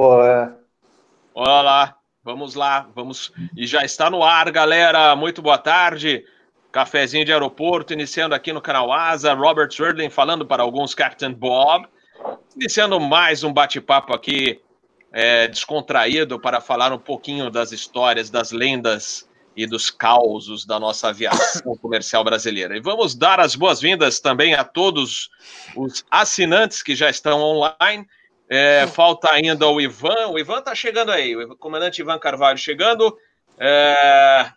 pô, é. Olha lá, vamos lá, vamos. E já está no ar, galera. Muito boa tarde. Cafezinho de aeroporto, iniciando aqui no canal Asa. Robert Swerdling falando para alguns Captain Bob. Iniciando mais um bate-papo aqui é, descontraído para falar um pouquinho das histórias, das lendas e dos causos da nossa aviação comercial brasileira. E vamos dar as boas-vindas também a todos os assinantes que já estão online é, falta ainda o Ivan. O Ivan está chegando aí, o comandante Ivan Carvalho chegando. É,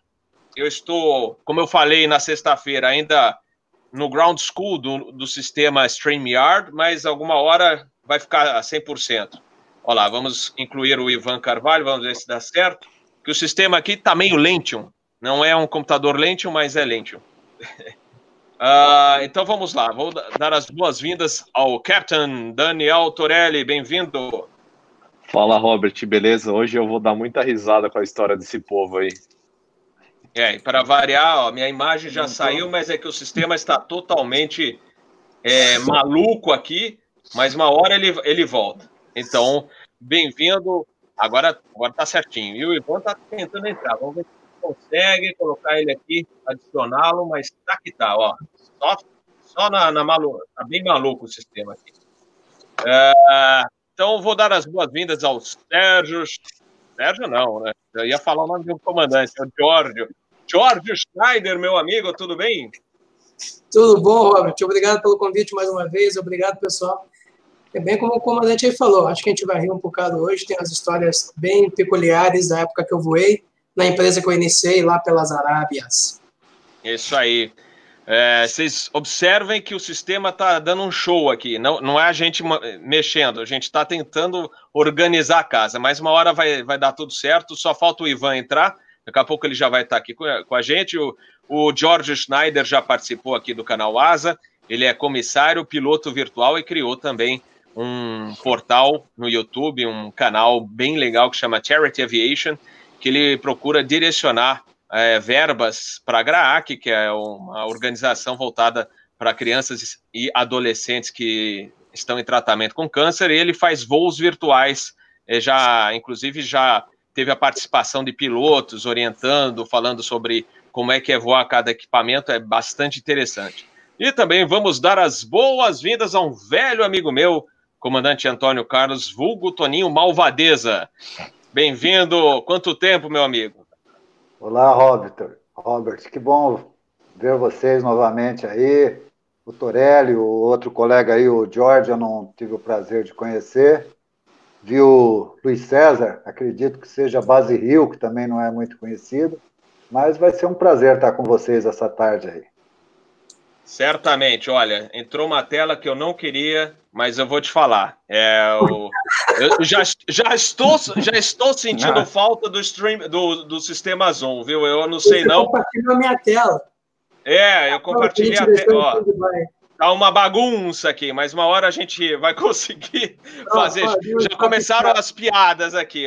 eu estou, como eu falei na sexta-feira, ainda no ground school do, do sistema StreamYard, mas alguma hora vai ficar a 100%. Olha lá, vamos incluir o Ivan Carvalho, vamos ver se dá certo. Que o sistema aqui está meio Lentium. Não é um computador Lentium, mas é Lentium. Uh, então vamos lá, vou dar as boas-vindas ao Captain Daniel Torelli, bem-vindo. Fala, Robert, beleza? Hoje eu vou dar muita risada com a história desse povo aí. É, e para variar, ó, minha imagem já saiu, mas é que o sistema está totalmente é, maluco aqui, mas uma hora ele, ele volta. Então, bem-vindo. Agora, agora tá certinho. E o Ivan tá tentando entrar. Vamos ver se consegue colocar ele aqui, adicioná-lo, mas tá que tá, ó. Só, só na, na maluca. Tá bem maluco o sistema aqui. É, então, vou dar as boas-vindas ao Sérgio. Sérgio, não, né? Eu ia falar o nome do comandante, é o Giorgio. Giorgio Schneider, meu amigo, tudo bem? Tudo bom, Robert. Obrigado pelo convite mais uma vez. Obrigado, pessoal. É bem como o comandante aí falou, acho que a gente vai rir um bocado hoje. Tem as histórias bem peculiares da época que eu voei na empresa que eu iniciei lá pelas Arábias. Isso aí. É, vocês observem que o sistema está dando um show aqui. Não, não é a gente mexendo, a gente está tentando organizar a casa, mas uma hora vai, vai dar tudo certo. Só falta o Ivan entrar. Daqui a pouco ele já vai estar tá aqui com, com a gente. O, o George Schneider já participou aqui do canal Asa. Ele é comissário, piloto virtual e criou também um portal no YouTube, um canal bem legal que chama Charity Aviation que ele procura direcionar é, verbas para a GRAAC, que é uma organização voltada para crianças e adolescentes que estão em tratamento com câncer, e ele faz voos virtuais, é, já, inclusive já teve a participação de pilotos orientando, falando sobre como é que é voar cada equipamento, é bastante interessante. E também vamos dar as boas-vindas a um velho amigo meu, comandante Antônio Carlos, vulgo Toninho Malvadeza. Bem-vindo. Quanto tempo, meu amigo? Olá, Robert. Robert, que bom ver vocês novamente aí. O Torelli, o outro colega aí, o George, eu não tive o prazer de conhecer. Vi o Luiz César, acredito que seja Base Rio, que também não é muito conhecido. Mas vai ser um prazer estar com vocês essa tarde aí. Certamente, olha, entrou uma tela que eu não queria, mas eu vou te falar. É, o, eu já, já, estou, já estou sentindo não. falta do stream do, do sistema Zoom, viu? Eu não sei Você não. Compartilhou a minha tela. É, eu compartilhei a tela. Tá uma bagunça aqui, mas uma hora a gente vai conseguir não, fazer. já começaram as piadas aqui.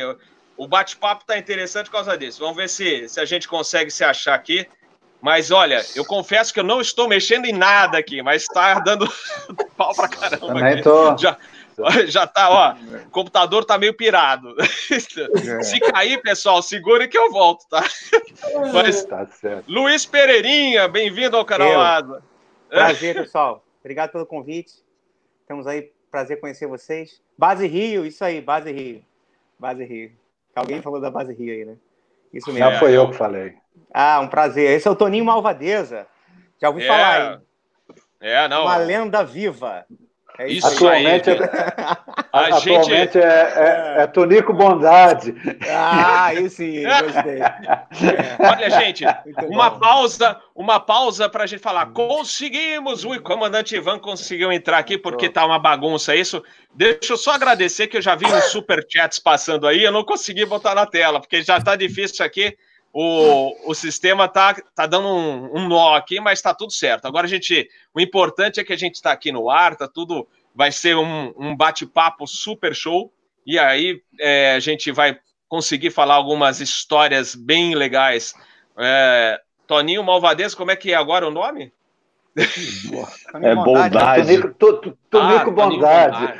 O bate-papo tá interessante por causa disso. Vamos ver se, se a gente consegue se achar aqui. Mas olha, eu confesso que eu não estou mexendo em nada aqui, mas está dando pau pra caramba. Também aqui. tô. Já, já tá, ó. O computador tá meio pirado. É. Se cair, pessoal, segure que eu volto, tá? Mas, tá. Luiz Pereirinha, bem-vindo ao canal Asa. Prazer, pessoal. Obrigado pelo convite. Estamos aí, prazer conhecer vocês. Base Rio, isso aí, Base Rio. Base Rio. Alguém falou da Base Rio aí, né? Isso mesmo. Já foi eu que falei. Ah, um prazer. Esse é o Toninho Malvadeza. Já ouvi é. falar, hein? É, não. Uma lenda viva. É isso atualmente, aí. É, atualmente gente... é, é, é, Tonico Bondade. Ah, isso sim, gostei. É. Olha, gente, Muito uma bom. pausa, uma pausa para a gente falar. Conseguimos! O comandante Ivan conseguiu entrar aqui porque tá uma bagunça isso. Deixa eu só agradecer que eu já vi uns super chats passando aí, eu não consegui botar na tela, porque já tá difícil aqui o, o sistema tá, tá dando um, um nó aqui, mas está tudo certo. Agora a gente, o importante é que a gente está aqui no ar, tá tudo, vai ser um, um bate-papo super show e aí é, a gente vai conseguir falar algumas histórias bem legais. É, Toninho Malvadez, como é que é agora o nome? É bondade. Tonico, Tonico ah, Bondade.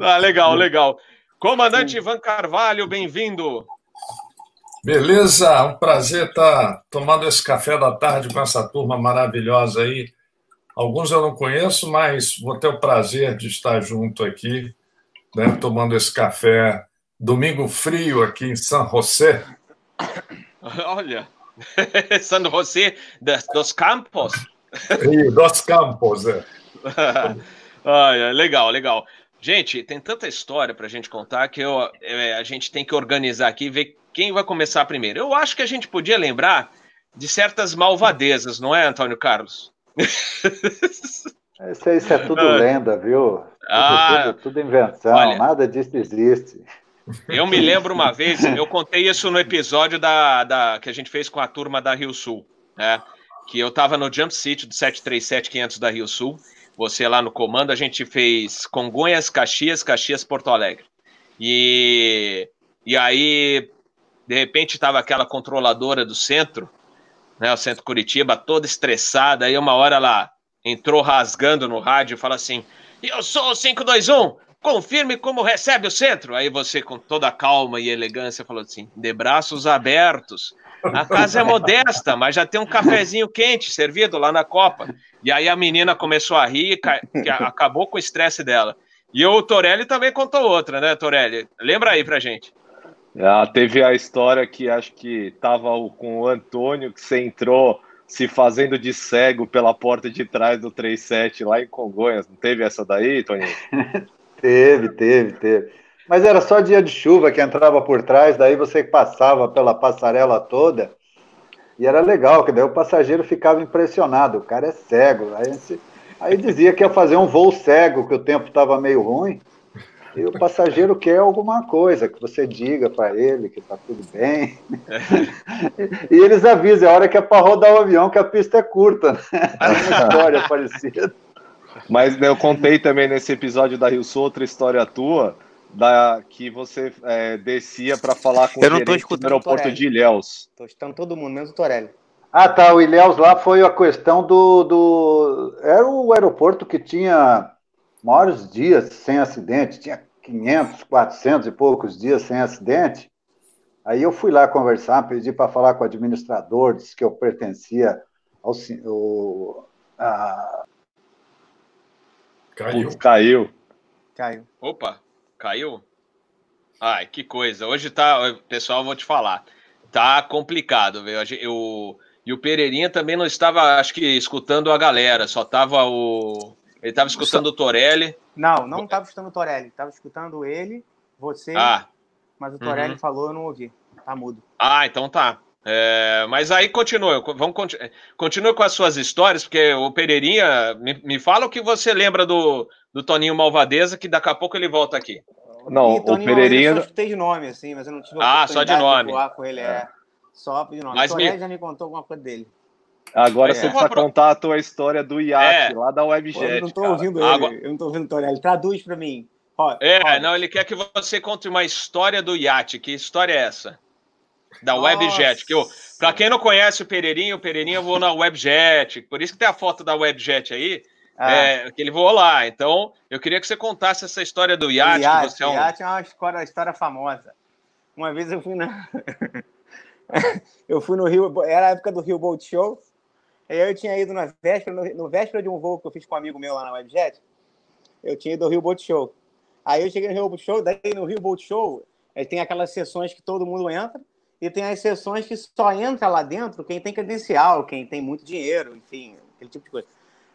ah, legal, legal. Comandante Ivan Carvalho, bem-vindo. Beleza, um prazer estar tomando esse café da tarde com essa turma maravilhosa aí. Alguns eu não conheço, mas vou ter o prazer de estar junto aqui, né, tomando esse café. Domingo frio aqui em San José. Olha, San José dos Campos. Rio dos Campos, é. Olha, legal, legal. Gente, tem tanta história para a gente contar que eu, é, a gente tem que organizar aqui e ver quem vai começar primeiro. Eu acho que a gente podia lembrar de certas malvadezas, não é, Antônio Carlos? Isso, isso é tudo lenda, viu? Ah, tudo, tudo invenção, olha, nada disso existe. Eu me lembro uma vez, eu contei isso no episódio da, da que a gente fez com a turma da Rio Sul, né? Que eu estava no Jump City do 737-500 da Rio Sul, você lá no comando, a gente fez Congonhas, Caxias, Caxias, Porto Alegre. E, e aí, de repente, estava aquela controladora do centro, né, o centro Curitiba, toda estressada. Aí, uma hora ela entrou rasgando no rádio e fala assim: Eu sou o 521, confirme como recebe o centro. Aí você, com toda calma e elegância, falou assim: de braços abertos. A casa é modesta, mas já tem um cafezinho quente servido lá na Copa. E aí a menina começou a rir, que acabou com o estresse dela. E o Torelli também contou outra, né, Torelli? Lembra aí pra gente. Ah, teve a história que acho que tava com o Antônio, que você entrou se fazendo de cego pela porta de trás do 37 lá em Congonhas. Não teve essa daí, Toninho? teve, teve, teve. Mas era só dia de chuva que entrava por trás, daí você passava pela passarela toda e era legal, que daí o passageiro ficava impressionado, o cara é cego. Aí, aí dizia que ia fazer um voo cego, que o tempo estava meio ruim. E o passageiro quer alguma coisa, que você diga para ele que está tudo bem. e eles avisam, é a hora que é para rodar o avião, que a pista é curta. Né? uma história parecida. Mas né, eu contei também nesse episódio da Rio Sul outra história tua, da que você é, descia para falar com eu o gerente do aeroporto de Ilhéus. Estou escutando todo mundo, menos o Torelli. Ah, tá. O Ilhéus lá foi a questão do, do. Era o aeroporto que tinha maiores dias sem acidente, tinha 500, 400 e poucos dias sem acidente. Aí eu fui lá conversar, pedi para falar com o administrador, disse que eu pertencia ao. ao a... Caiu. Caiu. Caiu. Opa. Caiu? Ai, que coisa. Hoje tá, pessoal, vou te falar. Tá complicado, viu? Eu, e o Pereirinha também não estava, acho que, escutando a galera, só tava o. Ele estava escutando o Torelli. Não, não estava escutando o Torelli. Estava escutando ele, você. Ah. Mas o Torelli uhum. falou, eu não ouvi. Tá mudo. Ah, então tá. É, mas aí continua, vamos continua com as suas histórias, porque o Pereirinha me, me fala o que você lembra do, do Toninho Malvadeza, que daqui a pouco ele volta aqui. Não, e, Toninho, o Pereirinha. Eu só escutei de nome, assim, mas eu não tive ah, só de nome. De com ele, é. é. Só de nome. Mas o me... já me contou alguma coisa dele. Agora é. você precisa contar a tua história do iate, é. lá da Webjet. eu não tô ouvindo ele, Agora... eu não tô ouvindo o Torelli. Traduz para mim. é, não, ele quer que você conte uma história do iate. Que história é essa? Da Nossa. Webjet. Que eu, pra quem não conhece o Pereirinho, o Pereirinho voou na Webjet. Por isso que tem a foto da Webjet aí. Ah. É, que ele voou lá. Então, eu queria que você contasse essa história do iate. iate, que você é um... iate é uma história, uma história famosa. Uma vez eu fui na. eu fui no Rio, era a época do Rio Boat Show. E eu tinha ido na véspera, no, no, véspera de um voo que eu fiz com um amigo meu lá na Webjet. Eu tinha ido ao Rio Boat Show. Aí eu cheguei no Rio Boat Show, daí no Rio Boat Show é, tem aquelas sessões que todo mundo entra e tem as sessões que só entra lá dentro quem tem credencial, quem tem muito dinheiro, enfim, aquele tipo de coisa.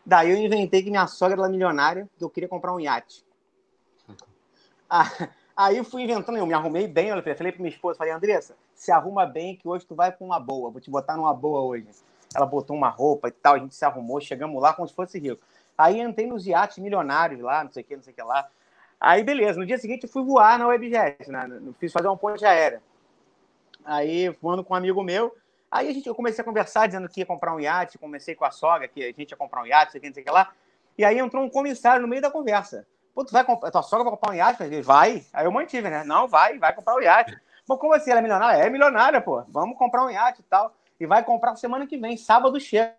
Daí eu inventei que minha sogra era milionária, que eu queria comprar um iate. Ah, aí eu fui inventando, eu me arrumei bem, eu falei para minha esposa, falei, Andressa, se arruma bem que hoje tu vai com uma boa, vou te botar numa boa hoje. Ela botou uma roupa e tal, a gente se arrumou, chegamos lá como se fosse rico. Aí entrei nos iates milionários lá, não sei o que, não sei o que lá. Aí beleza, no dia seguinte eu fui voar na Webjet, né? fiz fazer uma ponte aérea. Aí voando com um amigo meu, Aí a gente, eu comecei a conversar, dizendo que ia comprar um iate, comecei com a sogra, que a gente ia comprar um iate, sei não sei o que lá. E aí entrou um comissário no meio da conversa. Pô, tu vai comprar, tua sogra vai comprar um iate? falei, vai. Aí eu mantive, né? Não, vai, vai comprar o um iate. Mas como assim? Ela é milionária? É milionária, pô. Vamos comprar um iate e tal. E vai comprar semana que vem, sábado chega.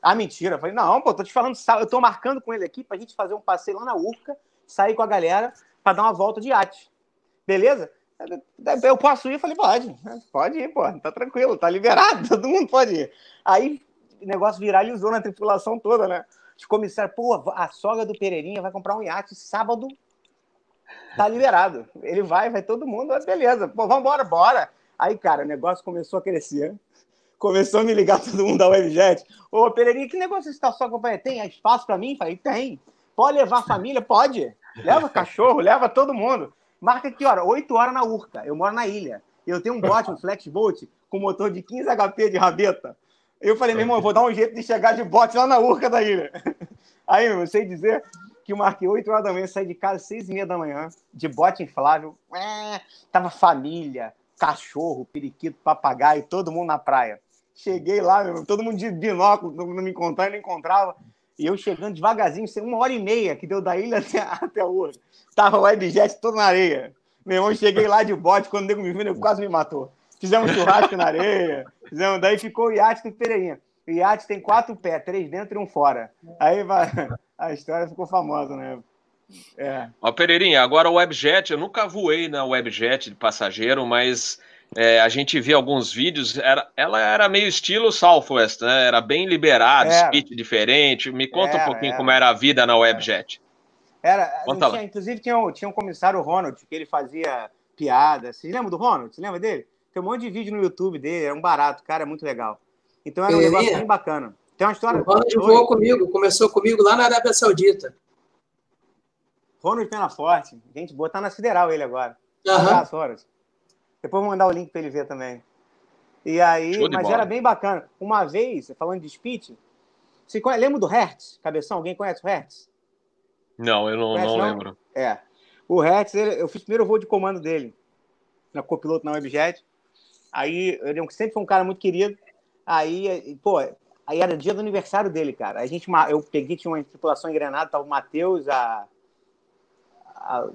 Ah, mentira. Eu falei, não, pô, tô te falando, eu tô marcando com ele aqui pra gente fazer um passeio lá na Urca, sair com a galera para dar uma volta de iate. Beleza? Eu posso ir? Eu falei, pode. Pode ir, pô. Tá tranquilo, tá liberado, todo mundo pode ir. Aí o negócio viralizou na tripulação toda, né? Os comissários, pô, a sogra do Pereirinha vai comprar um iate sábado, tá liberado. Ele vai, vai todo mundo, beleza. Pô, vambora, bora. Aí, cara, o negócio começou a crescer. Começou a me ligar todo mundo da Webjet. Ô, Pereirinha, que negócio está só companhia? Tem espaço para mim? Falei, tem. Pode levar a família? Pode. Leva cachorro, leva todo mundo. Marca que hora? 8 horas na Urca. Eu moro na ilha. Eu tenho um bote, um flexboat, com motor de 15 HP de rabeta. Eu falei, meu irmão, eu vou dar um jeito de chegar de bote lá na Urca da ilha. Aí, eu sei dizer que eu marquei 8 horas da manhã, saí de casa 6 e meia da manhã, de bote inflável. É, tava família, cachorro, periquito, papagaio, todo mundo na praia. Cheguei lá, todo mundo de binóculo, não me encontrava, não encontrava. E eu chegando devagarzinho, uma hora e meia que deu da ilha até, até a. Tava o webjet todo na areia. Meu irmão, cheguei lá de bote, quando o nego me viu, ele quase me matou. Fizemos churrasco na areia, fizemos, daí ficou o iate do Pereirinha. O iate tem quatro pés, três dentro e um fora. Aí a história ficou famosa, né? É. Ó, Pereirinha, agora o Webjet, eu nunca voei na Webjet de passageiro, mas é, a gente vê alguns vídeos, era, ela era meio estilo Southwest, né? Era bem liberado, era. speed diferente. Me conta era, um pouquinho era. como era a vida na Webjet. Era, tinha, inclusive tinha um, tinha um comissário Ronald, que ele fazia piada. Vocês lembram do Ronald? Você lembra dele? Tem um monte de vídeo no YouTube dele, é um barato, cara, é muito legal. Então era um negócio bem bacana. Tem uma história. O Ronald voou comigo, começou comigo lá na Arábia Saudita. Ronald Pena Forte, gente boa, tá na Federal ele agora. Uhum. Abraço, Ronald. Depois vou mandar o link para ele ver também. E aí, mas bola. era bem bacana. Uma vez, falando de speech, você conhece, lembra do Hertz, cabeção? Alguém conhece o Hertz? Não, eu não, conhece, não, não lembro. É. O Hertz, eu fiz o primeiro voo de comando dele, na copiloto na Webjet. Aí, ele sempre foi um cara muito querido. Aí, pô, aí era dia do aniversário dele, cara. A gente, eu peguei, tinha uma tripulação engrenada, tava o Matheus, a, a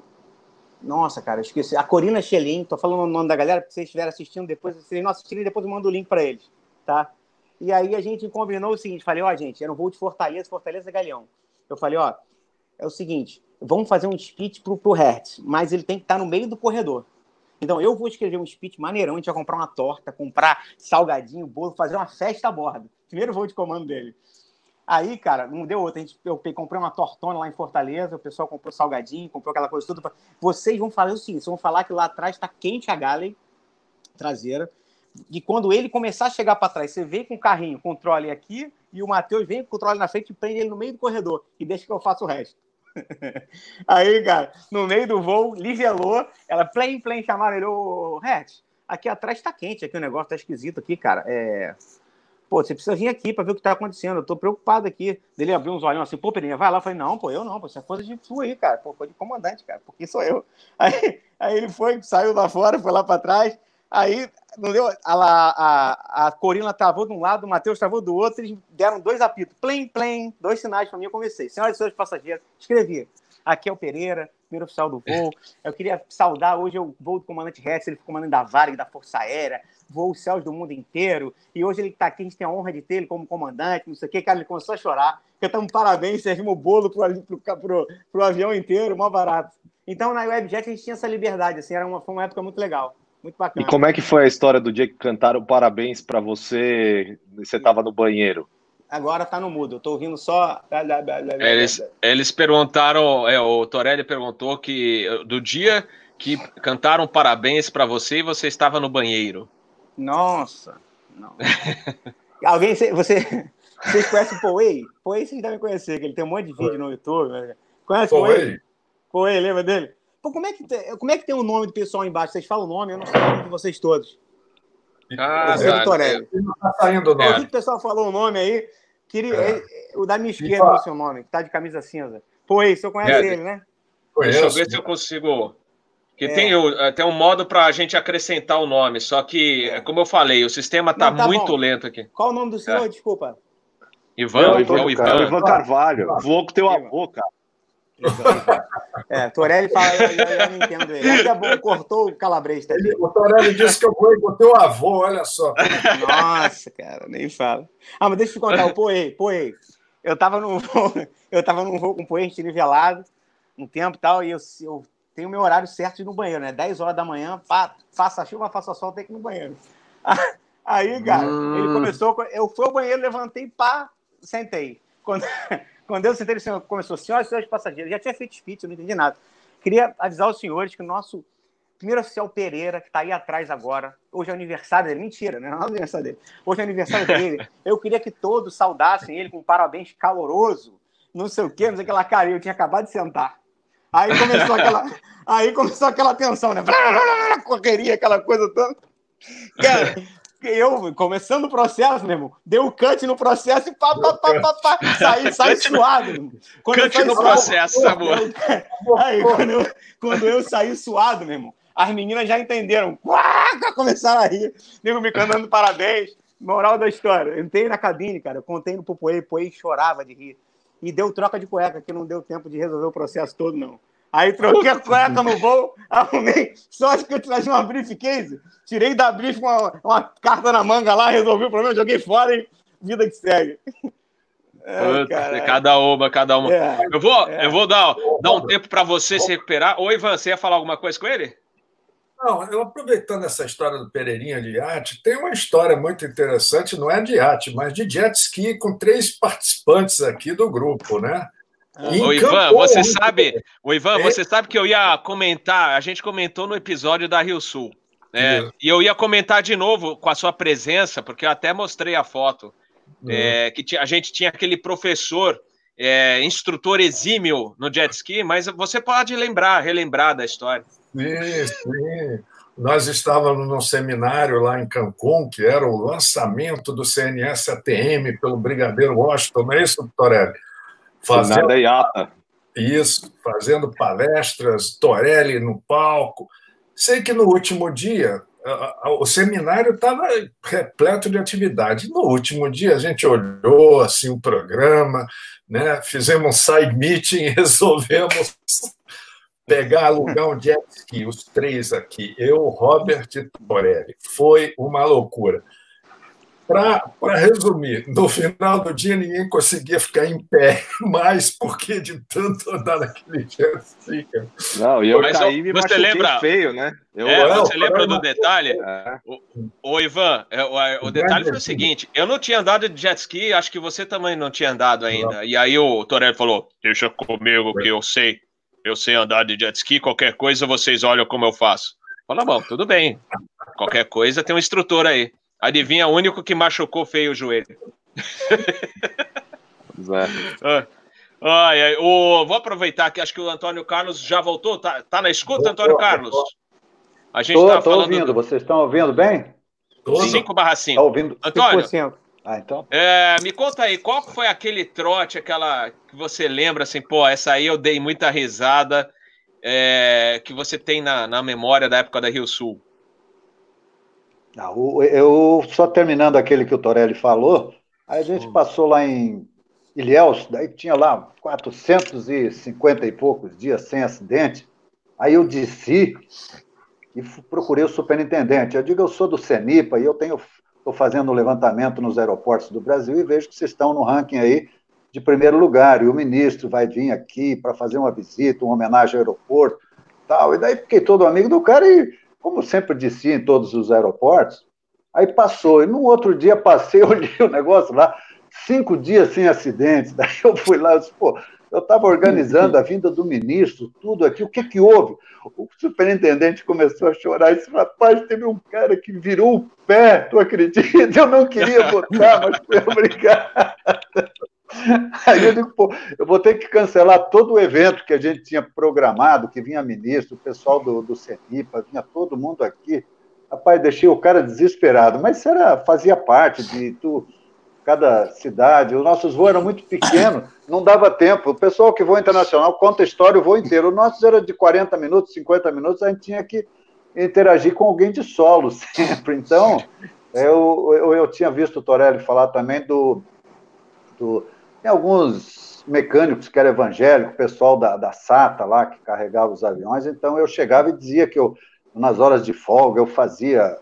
nossa, cara, esqueci. A Corina Schelin, tô falando o nome da galera, porque vocês estiverem assistindo depois, vocês não assistirem, depois eu mando o link para eles, tá? E aí a gente combinou o seguinte, falei, ó, gente, era um voo de Fortaleza, Fortaleza Galeão. Eu falei, ó, é o seguinte, vamos fazer um speech pro, pro Hertz, mas ele tem que estar no meio do corredor. Então, eu vou escrever um speech maneirão, a gente vai comprar uma torta, comprar salgadinho, bolo, fazer uma festa a bordo. Primeiro voo de comando dele. Aí, cara, não deu outra. A gente, eu comprei uma tortona lá em Fortaleza, o pessoal comprou salgadinho, comprou aquela coisa toda. Vocês vão falar o seguinte: vão falar que lá atrás está quente a Galley traseira. E quando ele começar a chegar para trás, você vem com o carrinho, controle aqui, e o Matheus vem com o controle na frente e prende ele no meio do corredor. E deixa que eu faça o resto. Aí, cara, no meio do voo, livelou, ela play play chamaram ele, ô, Hatch, aqui atrás tá quente, aqui o negócio tá esquisito aqui, cara. É pô, você precisa vir aqui para ver o que está acontecendo, eu tô preocupado aqui. Ele abriu uns olhos assim, pô, Peninha, vai lá. Eu falei, não, pô, eu não, pô, isso é coisa de tu aí, cara, pô, coisa de comandante, cara, porque sou eu. Aí, aí ele foi, saiu lá fora, foi lá para trás, aí não deu, a, a, a Corina travou de um lado, o Matheus travou do outro, eles deram dois apitos, plim, plim, dois sinais para mim, eu comecei. Senhoras e senhores passageiros, escrevi, aqui é o Pereira, primeiro oficial do voo. Eu queria saudar hoje o voo do comandante Hess, ele foi comandante da Varig, da Força Aérea, voou os céus do mundo inteiro, e hoje ele está aqui, a gente tem a honra de ter ele como comandante, não sei o que, cara, ele começou a chorar, cantamos parabéns, servimos o bolo pro, pro, pro, pro avião inteiro, mó barato. Então, na Webjet, a gente tinha essa liberdade, assim, era uma, foi uma época muito legal, muito bacana. E como é que foi a história do dia que cantaram parabéns para você, você estava no banheiro? Agora tá no mudo, eu tô ouvindo só. Eles, eles perguntaram, é, o Torelli perguntou que do dia que cantaram parabéns para você e você estava no banheiro. Nossa, não. Alguém, você, vocês conhecem o Poei? Poei vocês devem conhecer, que ele tem um monte de vídeo no YouTube. Né? Conhece o Poei? Poei, lembra dele? Pô, como é, que tem, como é que tem o nome do pessoal embaixo? Vocês falam o nome, eu não sei o nome de vocês todos. Ah, tá. Torelli. Não tá saindo o nome. O pessoal falou o nome aí? Queria, é. O da minha esquerda é o seu nome, que tá de camisa cinza. Pô, isso eu conheço é, ele, né? Deixa eu ver se eu consigo. Que é. tem, eh, tem um modo para a gente acrescentar o nome, só que, é. como eu falei, o sistema está tá muito bom. lento aqui. Qual o nome do senhor? É. Desculpa. Ivan, Ivan, é o Ivan. Ivan Carvalho. Vou com teu avô, cara. É, Torelli fala, eu, eu, eu, não entendo ele. Ainda bom, cortou o calabresa. Ele, o Torelli disse que eu vou com o teu avô, olha só. Nossa, cara, nem fala. Ah, mas deixa eu te contar, o Poei, Poei. Eu tava num voo, eu tava num voo com o Poei, nivelado. um tempo e tal, e eu, eu tenho meu horário certo de ir no banheiro, né? 10 horas da manhã, pá, faça chuva, faça sol, tem que ir no banheiro. Aí, cara, hum. ele começou, eu fui ao banheiro, levantei, pá, sentei. Quando, quando eu sentei, ele começou, senhoras e senhores passageiros, já tinha feito speech, eu não entendi nada. Queria avisar os senhores que o nosso primeiro oficial Pereira, que está aí atrás agora, hoje é aniversário dele, mentira, né? Não é aniversário dele. Hoje é aniversário dele. Eu queria que todos saudassem ele com um parabéns caloroso, não sei o quê, não sei aquela cara, eu tinha acabado de sentar. Aí começou aquela, aí começou aquela tensão, né? Correria, aquela coisa toda. Cara, eu, começando o processo, meu irmão, deu um cut no processo e pá, pá, pá, pá, pá, saí, saí suado. Meu irmão. Quando cut no processo, amor. Aí, quando eu, quando eu saí suado, meu irmão, as meninas já entenderam. Começaram a rir. Nego me cantando parabéns. Moral da história. Eu entrei na cabine, cara. Eu contei no Popoei, o Poei chorava de rir. E deu troca de cueca, que não deu tempo de resolver o processo todo, não. Aí troquei a cueca no voo, arrumei. Sorte que eu trazia uma briefcase. Tirei da brief uma, uma carta na manga lá, resolvi o problema, joguei fora e vida que segue. É, cada uma, cada uma. É, eu vou, é. eu vou dar, dar um tempo para você se recuperar. Oi, Ivan, você ia falar alguma coisa com ele? Não, eu aproveitando essa história do Pereirinha de iate, tem uma história muito interessante, não é de iate, mas de jet ski com três participantes aqui do grupo, né? O Ivan, você sabe, o Ivan, é? você sabe que eu ia comentar, a gente comentou no episódio da Rio Sul, né? E eu ia comentar de novo com a sua presença, porque eu até mostrei a foto, uhum. é, que a gente tinha aquele professor, é, instrutor exímio no jet ski, mas você pode lembrar, relembrar da história. Sim, sim. Nós estávamos num seminário lá em Cancún, que era o lançamento do CNS ATM pelo Brigadeiro Washington, não é isso, Torelli? Fazendo da IATA. Isso, fazendo palestras, Torelli no palco. Sei que no último dia o seminário estava repleto de atividade. No último dia a gente olhou assim o programa, né? Fizemos um side meeting, resolvemos pegar, alugar um jet ski, os três aqui, eu, Robert e Torelli. Foi uma loucura. Para resumir, no final do dia ninguém conseguia ficar em pé mais porque de tanto andar naquele jet ski. Não, e eu Mas caí me você lembra feio, né? Eu, é, não, você lembra do detalhe? É. O, o, Ivan, é, o, o detalhe foi o seguinte: eu não tinha andado de jet ski, acho que você também não tinha andado ainda. Não. E aí o Torelli falou: Deixa comigo que eu sei, eu sei andar de jet ski, qualquer coisa vocês olham como eu faço. Fala, bom, tudo bem. Qualquer coisa tem um instrutor aí. Adivinha, o único que machucou feio o joelho. É. Ah, ai, o, vou aproveitar que acho que o Antônio Carlos já voltou. Tá, tá na escuta, Antônio Carlos? A gente está falando. ouvindo, do... vocês estão ouvindo bem? 5 barra 5. Tá ouvindo Antônio, 5%. Ah, então. É, me conta aí, qual foi aquele trote, aquela que você lembra assim, pô, essa aí eu dei muita risada, é, que você tem na, na memória da época da Rio Sul? eu só terminando aquele que o Torelli falou, aí a gente hum. passou lá em Ilhéus, daí tinha lá 450 e poucos dias sem acidente. Aí eu desci e procurei o superintendente. Eu digo, eu sou do CENIPA e eu tenho estou fazendo um levantamento nos aeroportos do Brasil e vejo que vocês estão no ranking aí de primeiro lugar. E o ministro vai vir aqui para fazer uma visita, uma homenagem ao aeroporto, tal. E daí fiquei todo amigo do cara e como sempre disse em todos os aeroportos, aí passou. E no outro dia passei, olhei o negócio lá, cinco dias sem acidentes. Daí eu fui lá, eu disse, pô, eu estava organizando a vinda do ministro, tudo aqui, o que que houve? O superintendente começou a chorar e disse, rapaz, teve um cara que virou o pé, tu acredita? Eu não queria botar, mas foi obrigado. Aí eu digo, pô, eu vou ter que cancelar todo o evento que a gente tinha programado, que vinha ministro, o pessoal do, do CENIPA, vinha todo mundo aqui. Rapaz, deixei o cara desesperado, mas era, fazia parte de tu, cada cidade. Os nossos voos eram muito pequenos, não dava tempo. O pessoal que voa internacional conta a história o voo inteiro. O nosso era de 40 minutos, 50 minutos, a gente tinha que interagir com alguém de solo sempre. Então, eu, eu, eu tinha visto o Torelli falar também do, do tem alguns mecânicos que eram evangélicos, pessoal da, da SATA lá, que carregava os aviões, então eu chegava e dizia que eu, nas horas de folga, eu fazia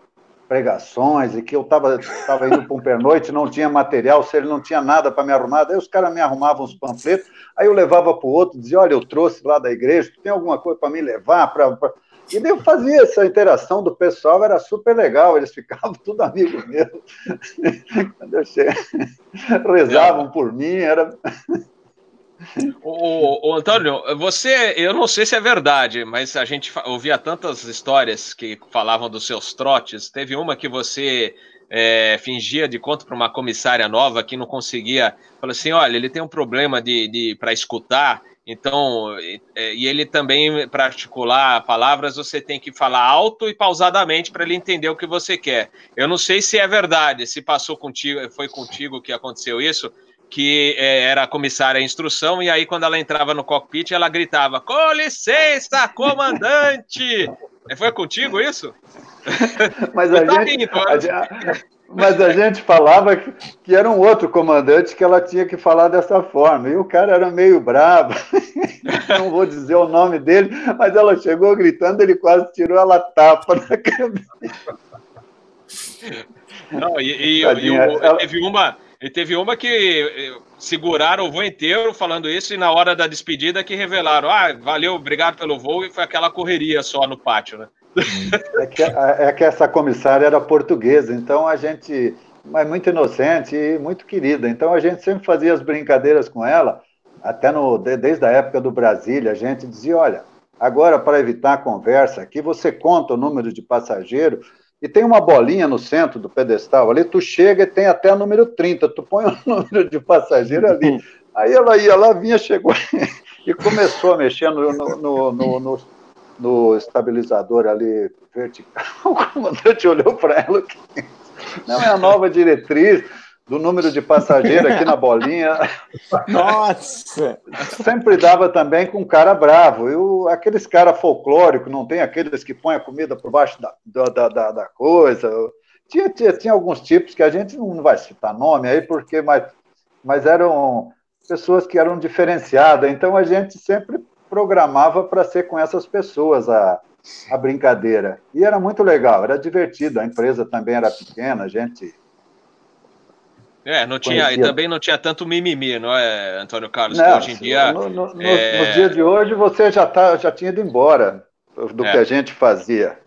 pregações e que eu estava tava indo para um pernoite, não tinha material, se ele não tinha nada para me arrumar, daí os caras me arrumavam os panfletos, aí eu levava para o outro, dizia, olha, eu trouxe lá da igreja, tem alguma coisa para me levar? Pra, pra... E eu fazia essa interação do pessoal, era super legal, eles ficavam tudo amigos mesmo. Quando eu cheguei, rezavam por mim, era... O, o, Antônio, você, eu não sei se é verdade, mas a gente ouvia tantas histórias que falavam dos seus trotes. Teve uma que você é, fingia de conta para uma comissária nova que não conseguia. Falou assim: olha, ele tem um problema de, de para escutar, então, e, e ele também, para articular palavras, você tem que falar alto e pausadamente para ele entender o que você quer. Eu não sei se é verdade, se passou contigo, foi contigo que aconteceu isso que é, era a comissária a instrução, e aí quando ela entrava no cockpit, ela gritava: Com licença, comandante! É, foi contigo isso? Mas a, gente, a, mas a gente falava que, que era um outro comandante que ela tinha que falar dessa forma. E o cara era meio bravo. Não vou dizer o nome dele, mas ela chegou gritando, ele quase tirou ela tapa na cabeça. Não, e, e, e ela... teve uma e teve uma que eh, seguraram o voo inteiro falando isso, e na hora da despedida que revelaram: ah, valeu, obrigado pelo voo, e foi aquela correria só no pátio, né? É que, é que essa comissária era portuguesa, então a gente é muito inocente e muito querida. Então a gente sempre fazia as brincadeiras com ela, até no, desde a época do Brasília, a gente dizia: olha, agora para evitar a conversa aqui, você conta o número de passageiro e tem uma bolinha no centro do pedestal ali, tu chega e tem até o número 30, tu põe o número de passageiro ali. Aí ela ia lá, vinha, chegou e começou a mexer no, no, no, no, no estabilizador ali vertical. O comandante olhou para ela, não é a nova diretriz, do número de passageiro aqui na bolinha. Nossa! Sempre dava também com um cara bravo. Eu, aqueles caras folclóricos, não tem aqueles que põem a comida por baixo da, da, da, da coisa. Tinha, tinha, tinha, alguns tipos que a gente não vai citar nome aí, porque mas, mas eram pessoas que eram diferenciadas. Então a gente sempre programava para ser com essas pessoas a, a brincadeira. E era muito legal, era divertido. A empresa também era pequena, a gente é, não tinha, conhecia. e também não tinha tanto mimimi, não é, Antônio Carlos? Não, hoje em dia. No, no, é... no, dia de hoje você já, tá, já tinha ido embora do é. que a gente fazia.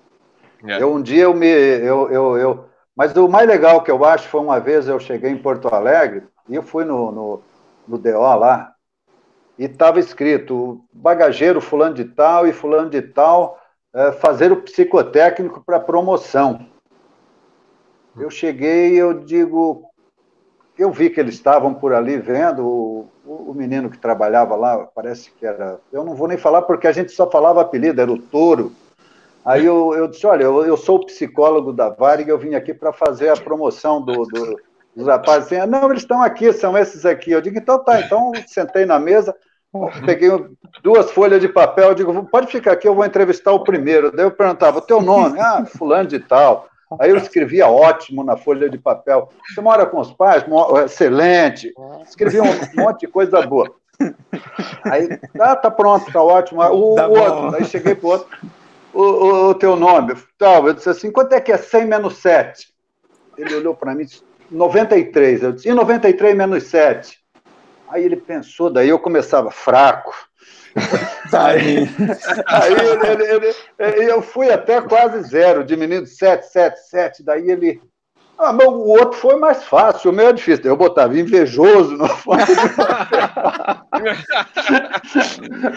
É. Eu um dia eu me. Eu, eu, eu, mas o mais legal que eu acho foi uma vez eu cheguei em Porto Alegre e eu fui no, no, no DO lá e estava escrito bagageiro fulano de tal e fulano de tal é, fazer o psicotécnico para promoção. Eu cheguei e eu digo, eu vi que eles estavam por ali vendo, o, o, menino que trabalhava lá, parece que era. Eu não vou nem falar porque a gente só falava apelido, era o touro. Aí eu, eu disse: olha, eu, eu sou o psicólogo da Varig, eu vim aqui para fazer a promoção do, do, dos rapazes. Não, eles estão aqui, são esses aqui. Eu digo: então tá, então sentei na mesa, peguei duas folhas de papel, digo: pode ficar aqui, eu vou entrevistar o primeiro. Daí eu perguntava: o teu nome? Ah, Fulano de Tal. Aí eu escrevia ótimo na folha de papel. Você mora com os pais? Excelente. Escrevia um monte de coisa boa. Aí, ah, tá pronto, tá ótimo. O, tá o outro, aí cheguei pro outro. O, o, o, teu nome? Tal, eu disse assim, quanto é que é 100 menos 7? Ele olhou para mim e disse, 93. Eu disse, e 93 menos 7? Aí ele pensou, daí eu começava, fraco. Aí, aí ele, ele, ele, eu fui até quase zero, diminuindo 7, 7, 7. Daí ele. Ah, mas o outro foi mais fácil, o meu é difícil. Eu botava invejoso no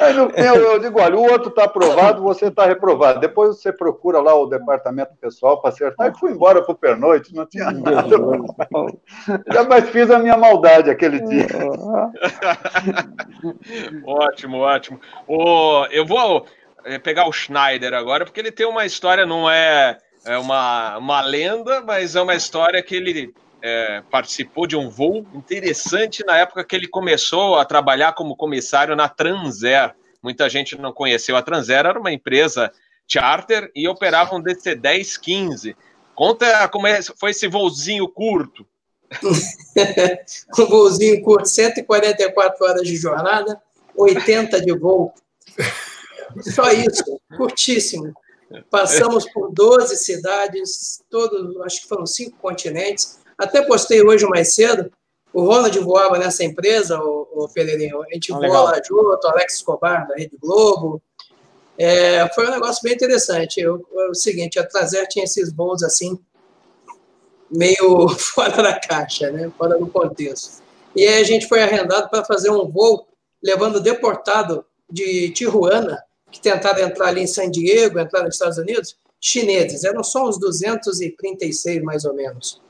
Aí no fim eu digo: olha, o outro está aprovado, você está reprovado. Depois você procura lá o departamento pessoal para acertar. E fui embora para o pernoite, não tinha nada. Jamais fiz a minha maldade aquele dia. ótimo, ótimo. Oh, eu vou eh, pegar o Schneider agora, porque ele tem uma história, não é, é uma, uma lenda, mas é uma história que ele é, participou de um voo interessante na época que ele começou a trabalhar como comissário na Transair. Muita gente não conheceu a Transair, era uma empresa charter e operava um DC-10-15. Conta como é, foi esse voozinho curto. um voozinho curto, 144 horas de jornada, 80 de voo. Só isso, curtíssimo. Passamos por 12 cidades, todos, acho que foram cinco continentes. Até postei hoje mais cedo. O Ronald voava nessa empresa, o, o Pereirinho. A gente ah, voou lá junto, o Alex Escobar, da Rede Globo. É, foi um negócio bem interessante. Eu, o seguinte, a Trazer tinha esses voos assim, meio fora da caixa, né? fora do contexto. E aí a gente foi arrendado para fazer um voo levando deportado de Tijuana, que tentaram entrar ali em San Diego, entrar nos Estados Unidos, chineses. Eram só uns 236, mais ou menos.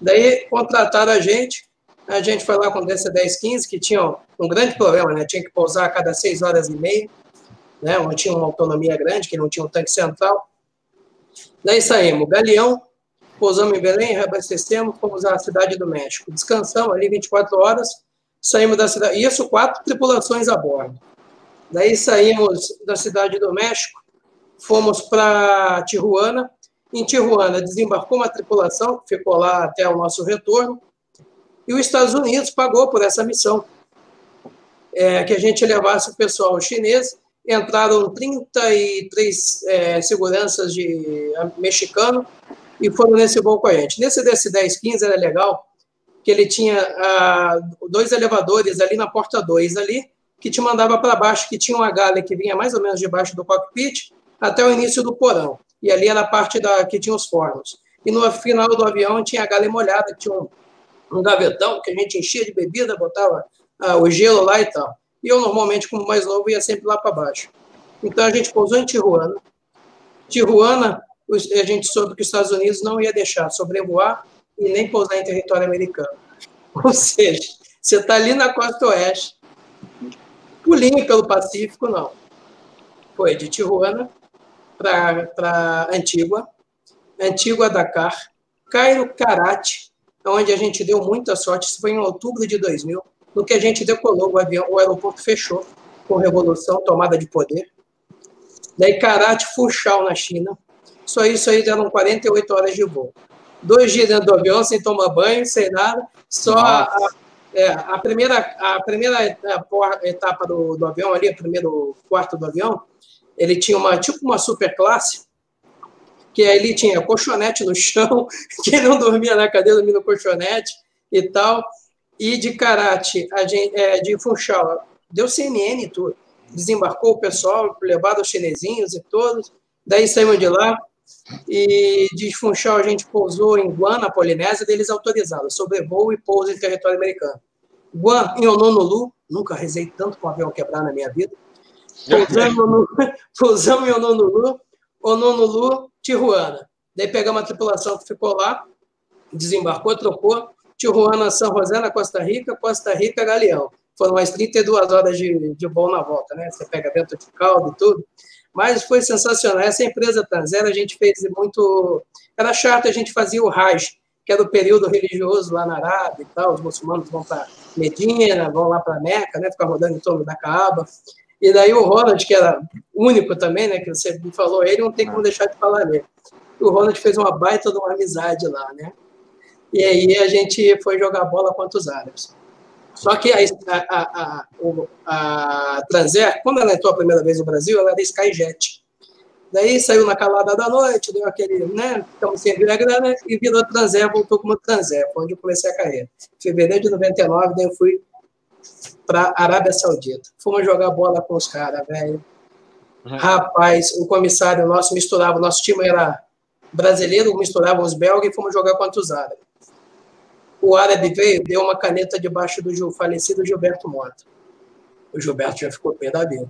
Daí contrataram a gente, a gente foi lá com o DC-1015, que tinha um grande problema, né? Tinha que pousar a cada seis horas e meia, né? Onde tinha uma autonomia grande, que não tinha um tanque central. Daí saímos, Galeão, pousamos em Belém, reabastecemos, fomos à cidade do México. Descansamos ali 24 horas, saímos da cidade. Isso, quatro tripulações a bordo. Daí saímos da cidade do México, fomos para Tijuana. Em Tijuana, desembarcou uma tripulação, ficou lá até o nosso retorno. E os Estados Unidos pagou por essa missão, é, que a gente levasse o pessoal chinês. Entraram 33 é, seguranças de mexicano e foram nesse voo com a gente. Nesse DC-1015 era legal, que ele tinha ah, dois elevadores ali na porta 2 ali, que te mandava para baixo, que tinha uma galha que vinha mais ou menos debaixo do cockpit até o início do porão. E ali era a parte da, que tinha os fornos. E no final do avião tinha a galha molhada, tinha um, um gavetão que a gente enchia de bebida, botava ah, o gelo lá e tal. E eu, normalmente, como mais novo, ia sempre lá para baixo. Então, a gente pousou em Tijuana. Tijuana, a gente soube que os Estados Unidos não ia deixar sobrevoar e nem pousar em território americano. Ou seja, você está ali na costa oeste, pulinho pelo Pacífico, não. Foi de Tijuana para Antigua, Antigua Dakar, Cairo Karate, onde a gente deu muita sorte, isso foi em outubro de 2000, no que a gente decolou o avião, o aeroporto fechou com revolução, tomada de poder. Daí Karate, Fuchal na China, só isso aí deram 48 horas de voo. Dois dias dentro do avião, sem tomar banho, sem nada, só a, é, a primeira, a primeira etapa do, do avião ali, o primeiro quarto do avião, ele tinha uma tipo uma super classe, que ele tinha colchonete no chão, quem não dormia na cadeira dormia no colchonete e tal, e de karate, a gente, é, de Funchal, deu CNN e tudo, desembarcou o pessoal, levaram os chinesinhos e todos, daí saímos de lá, e de Funchal a gente pousou em Guam, na Polinésia, deles autorizaram sobrevoo e pouso em território americano. Guam, em Honolulu, nunca rezei tanto com um avião quebrar na minha vida. Pousamos, em Honolulu, Honolulu, Tijuana. Daí pegamos a tripulação que ficou lá, desembarcou, trocou, Tijuana, São José, na Costa Rica, Costa Rica, Galeão. Foram mais 32 horas de, de voo na volta, né? Você pega dentro de caldo e tudo. Mas foi sensacional. Essa empresa Tanzera, a gente fez muito. Era chato, a gente fazia o Raj, que era o período religioso lá na Arábia e tal. Os muçulmanos vão para Medina, vão lá para Meca, né? Ficar rodando em torno da Caaba. E daí o Ronald, que era único também, né? Que você me falou, ele não tem como deixar de falar nele. O Ronald fez uma baita de uma amizade lá, né? E aí a gente foi jogar bola contra os árabes. Só que a, a, a, a Transair, quando ela entrou a primeira vez no Brasil, ela era Skyjet. Daí saiu na calada da noite, deu aquele, né? Ficamos sem a grana e virou Transair, voltou como Transair, foi onde eu comecei a carreira. Em fevereiro de 99, daí eu fui para Arábia Saudita. Fomos jogar bola com os caras, velho. Uhum. Rapaz, o comissário nosso misturava, nosso time era brasileiro, misturava os belgas e fomos jogar contra os árabes o árabe veio, deu uma caneta debaixo do falecido Gilberto Mota. O Gilberto já ficou pé da vida.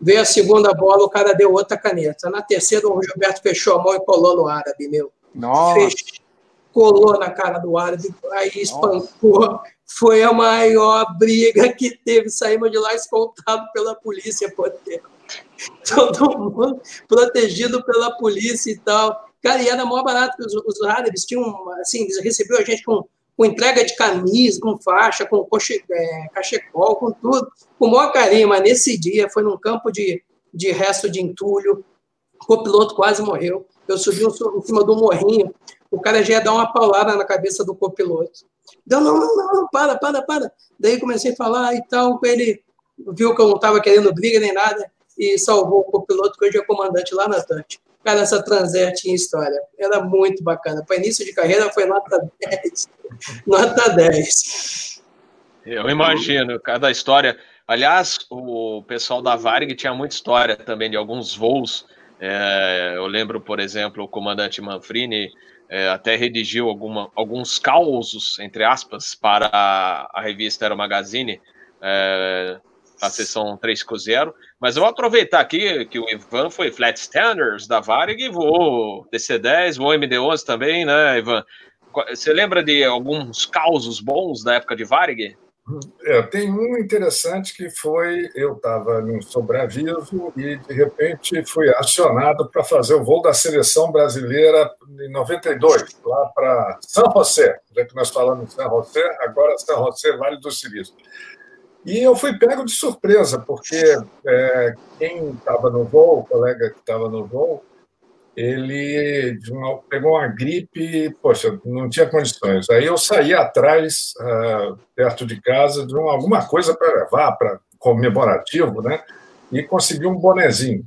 Veio a segunda bola, o cara deu outra caneta. Na terceira, o Gilberto fechou a mão e colou no árabe, meu. Nossa. colou na cara do árabe, aí espancou. Nossa. Foi a maior briga que teve. Saímos de lá escoltado pela polícia, poder. Todo mundo protegido pela polícia e tal. Cara, e era maior barato que os, os árabes tinham, assim, eles recebiam a gente com com entrega de camisa, com faixa, com coche, é, cachecol, com tudo, com o maior carinho, mas nesse dia foi num campo de, de resto de entulho, o copiloto quase morreu, eu subi em cima do morrinho, o cara já ia dar uma paulada na cabeça do copiloto. Deu, não, não, não, não, para, para, para. Daí comecei a falar e tal, ele viu que eu não estava querendo briga nem nada e salvou o copiloto, que hoje é comandante lá na Tante. Cara, essa Transair tinha história. Era muito bacana. Para início de carreira foi nota 10. nota 10. Eu imagino, cada história. Aliás, o pessoal da Varig tinha muita história também de alguns voos. É, eu lembro, por exemplo, o comandante Manfrini é, até redigiu alguma, alguns causos, entre aspas, para a, a revista Aero Magazine, é, a sessão 350. Mas eu vou aproveitar aqui que o Ivan foi Flat Standards da Varig e voou DC-10, voou MD-11 também, né, Ivan? Você lembra de alguns causos bons da época de Varig? É, tem um interessante que foi, eu estava no sobreaviso e, de repente, fui acionado para fazer o voo da seleção brasileira em 92, lá para São José, já que nós falamos em São José, agora São José, Vale do Silício. E eu fui pego de surpresa, porque é, quem estava no voo, o colega que estava no voo, ele pegou uma gripe, poxa, não tinha condições. Aí eu saí atrás, uh, perto de casa, de uma, alguma coisa para levar, para comemorativo, né? E consegui um bonezinho.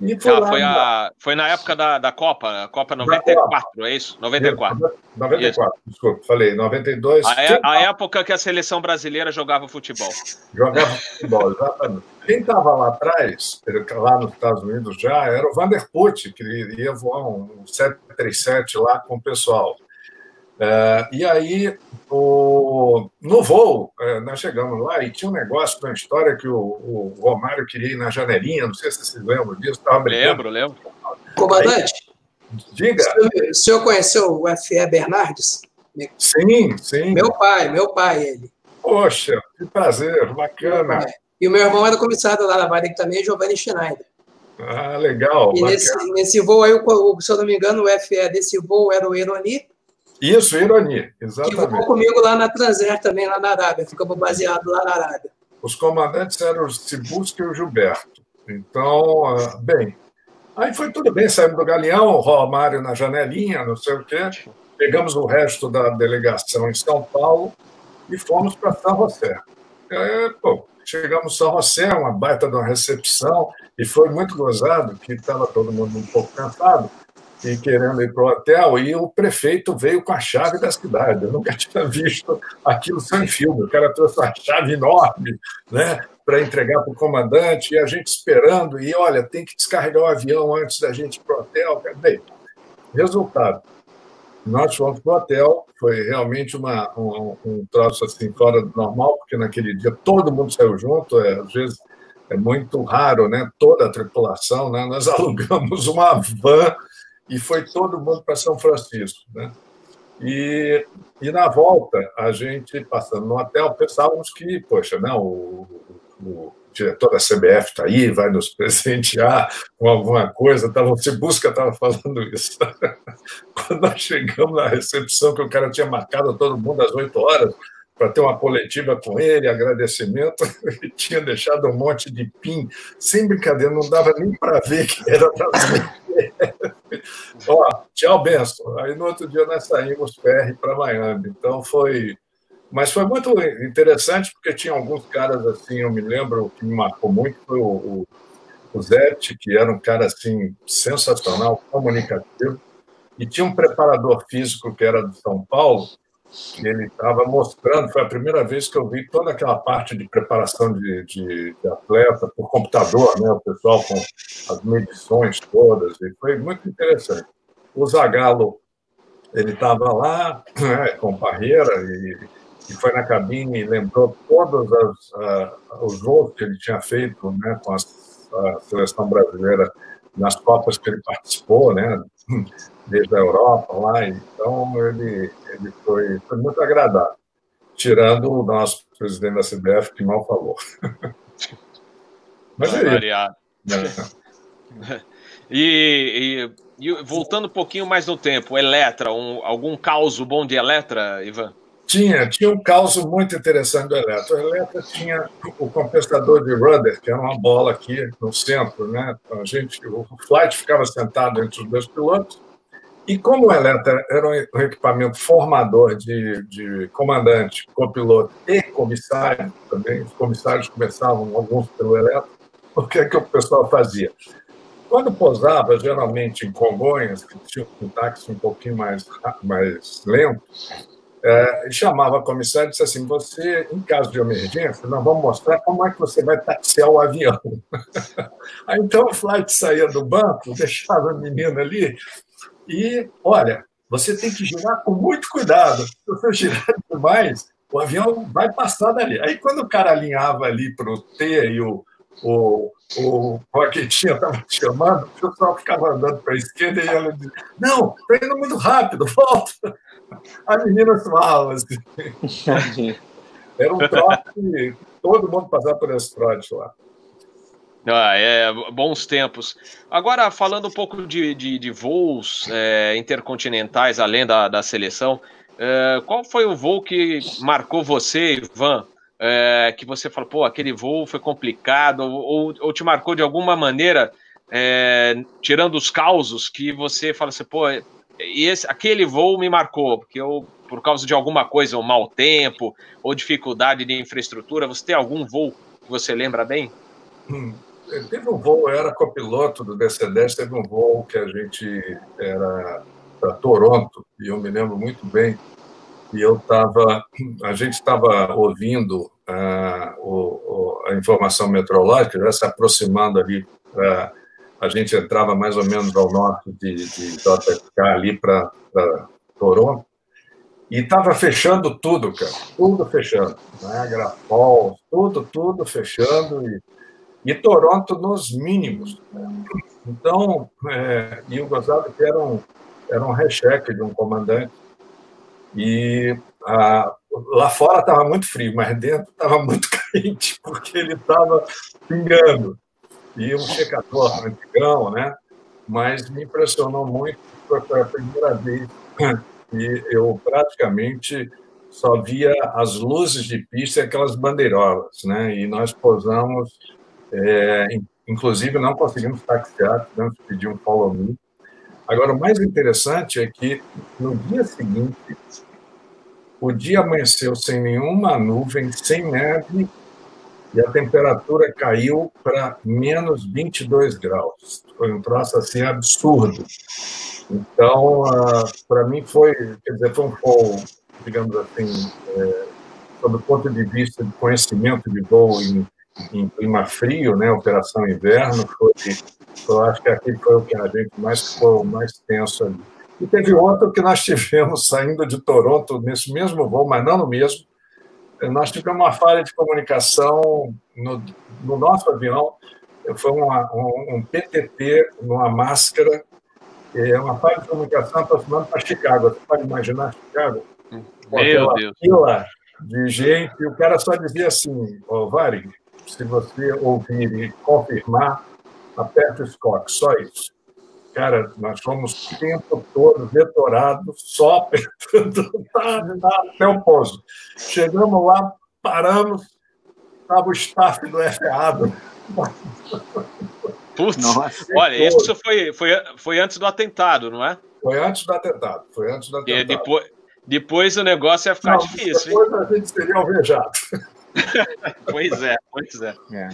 Foi, ah, foi, a, foi, na época da, da Copa, a Copa 94, Copa. é isso? 94. 94, isso. desculpa, falei, 92. A, é, a época que a seleção brasileira jogava futebol. Jogava futebol, exatamente. Quem estava lá atrás, lá nos Estados Unidos já, era o Vanderput, que ia voar um 737 lá com o pessoal. É, e aí, o, no voo, é, nós chegamos lá e tinha um negócio, uma história que o, o, Romário queria ir na janelinha, não sei se vocês lembram disso. Tava lembro, lembro. Comandante, aí, diga. O senhor conheceu o F.E. Bernardes? Sim, sim. Meu pai, meu pai, ele. Poxa, que prazer, bacana. E o meu irmão era comissário lá na Varig também, Giovanni Schneider. Ah, legal. E nesse, nesse, voo aí, se eu não me engano, o FE desse voo era o Ironi, isso, ironia, exatamente. Que ficou comigo lá na Transair também, lá na Arábia. Ficamos baseados lá na Arábia. Os comandantes eram o Cibusca e o Gilberto. Então, ah, bem, aí foi tudo bem, saímos do Galeão, o Romário na janelinha, não sei o quê. Pegamos o resto da delegação em São Paulo e fomos para São José. É, pô, chegamos em São José, uma baita de uma recepção, e foi muito gozado, que estava todo mundo um pouco cansado, e querendo ir para o hotel, e o prefeito veio com a chave da cidade. Eu nunca tinha visto aquilo só em filme. O cara trouxe uma chave enorme né, para entregar para o comandante, e a gente esperando, e olha, tem que descarregar o avião antes da gente ir para o hotel. Bem, resultado. Nós fomos para o hotel, foi realmente uma, um, um troço assim fora do normal, porque naquele dia todo mundo saiu junto, é, às vezes é muito raro, né? Toda a tripulação, né? Nós alugamos uma van e foi todo mundo para São Francisco. Né? E, e na volta, a gente, passando no hotel, pensávamos que, poxa, não, o, o diretor da CBF está aí, vai nos presentear com alguma coisa. Tava, você busca, estava falando isso. Quando nós chegamos na recepção, que o cara tinha marcado todo mundo às 8 horas, para ter uma coletiva com ele, agradecimento, ele tinha deixado um monte de pin, sem brincadeira, não dava nem para ver que era para Ó, tchau, benção. Aí no outro dia nós saímos ferry para Miami. Então foi. Mas foi muito interessante porque tinha alguns caras assim, eu me lembro, que me marcou muito foi o, o, o Zete, que era um cara assim sensacional, comunicativo, e tinha um preparador físico que era de São Paulo, ele estava mostrando, foi a primeira vez que eu vi toda aquela parte de preparação de, de, de, atleta por computador, né? o pessoal com as medições todas, e foi muito interessante. O Zagallo, ele estava lá né, com Parreira e, e, foi na cabine e lembrou todos as, uh, os voos que ele tinha feito né, com a, a seleção brasileira nas Copas que ele participou, né? Desde a Europa lá, então ele, ele foi, foi muito agradável, tirando o nosso presidente da CBF, que mal falou. Mas é variado. É. E, e, e, voltando um pouquinho mais no tempo, Eletra, um, algum caos bom de Eletra, Ivan? Tinha, tinha um caos muito interessante do Eletra. O Eletra tinha o compensador de rudder, que era uma bola aqui no centro, né? A gente, o flight ficava sentado entre os dois pilotos e como o Eletra era um equipamento formador de, de comandante, copiloto e comissário também, os comissários começavam alguns pelo Eletra, o que é que o pessoal fazia? quando pousava, geralmente em Congonhas, que tinha um táxi um pouquinho mais, mais lento, é, chamava a comissária e disse assim: Você, em caso de emergência, nós vamos mostrar como é que você vai taxiar o avião. Aí então o flight saía do banco, deixava a menina ali e, olha, você tem que girar com muito cuidado. Se você girar demais, o avião vai passar dali. Aí quando o cara alinhava ali para o T e o, o, o Roquetinha estava chamando, o pessoal ficava andando para a esquerda e ela dizia: Não, está indo muito rápido, volta. A menina suava. Assim. Era um trote, todo mundo passava por esse trote lá. Ah, é, bons tempos. Agora, falando um pouco de, de, de voos é, intercontinentais, além da, da seleção, é, qual foi o voo que marcou você, Ivan, é, que você falou, pô, aquele voo foi complicado, ou, ou te marcou de alguma maneira, é, tirando os causos, que você fala assim, pô, esse, aquele voo me marcou, porque eu, por causa de alguma coisa, um mau tempo, ou dificuldade de infraestrutura, você tem algum voo que você lembra bem? Hum, teve um voo, eu era copiloto do DC-10, teve um voo que a gente era para Toronto, e eu me lembro muito bem, e eu estava, a gente estava ouvindo o, o, a informação meteorológica, já se aproximando ali, uh, a gente entrava mais ou menos ao norte de, de JFK, ali para Toronto, e estava fechando tudo, cara, tudo fechando, Niagara Falls, tudo, tudo fechando, e, e Toronto nos mínimos. Né? Então, é, e o gozado que era um, era um recheque de um comandante e ah, lá fora estava muito frio, mas dentro estava muito quente, porque ele estava pingando. E um secador antigão, né? Mas me impressionou muito, foi a primeira vez que eu praticamente só via as luzes de pista e aquelas bandeirolas, né? E nós posamos, é, inclusive não conseguimos taxiar, tivemos que pedir um follow me, Agora, o mais interessante é que no dia seguinte, o dia amanheceu sem nenhuma nuvem, sem neve, e a temperatura caiu para menos 22 graus. Foi um troço assim absurdo. Então, uh, para mim foi, quer dizer, foi um voo, digamos assim, é, sob o ponto de vista de conhecimento de voo em, em clima frio, né, operação inverno, foi eu acho que aquele foi o que a gente mais ficou mais tenso ali. E teve outro que nós tivemos saindo de Toronto nesse mesmo voo, mas não no mesmo. Nós tivemos uma falha de comunicação no, no nosso avião. Foi uma, um, um, PTT numa máscara. É uma falha de comunicação aproximando para Chicago. Você pode imaginar Chicago? Meu Deus. Fila de gente. E o cara só dizia assim: oh, Varig, se você ouvir e confirmar, aperta o Scott, só isso. Cara, nós fomos o tempo todo vetorados, só apertando tá, tá, até o pouso. Chegamos lá, paramos, estava o staff do FA. Putz, Nossa, olha, isso foi, foi, foi antes do atentado, não é? Foi antes do atentado. Foi antes do atentado. E depois, depois o negócio ia ficar não, difícil. Depois hein? a gente seria alvejado. pois é, pois é. é.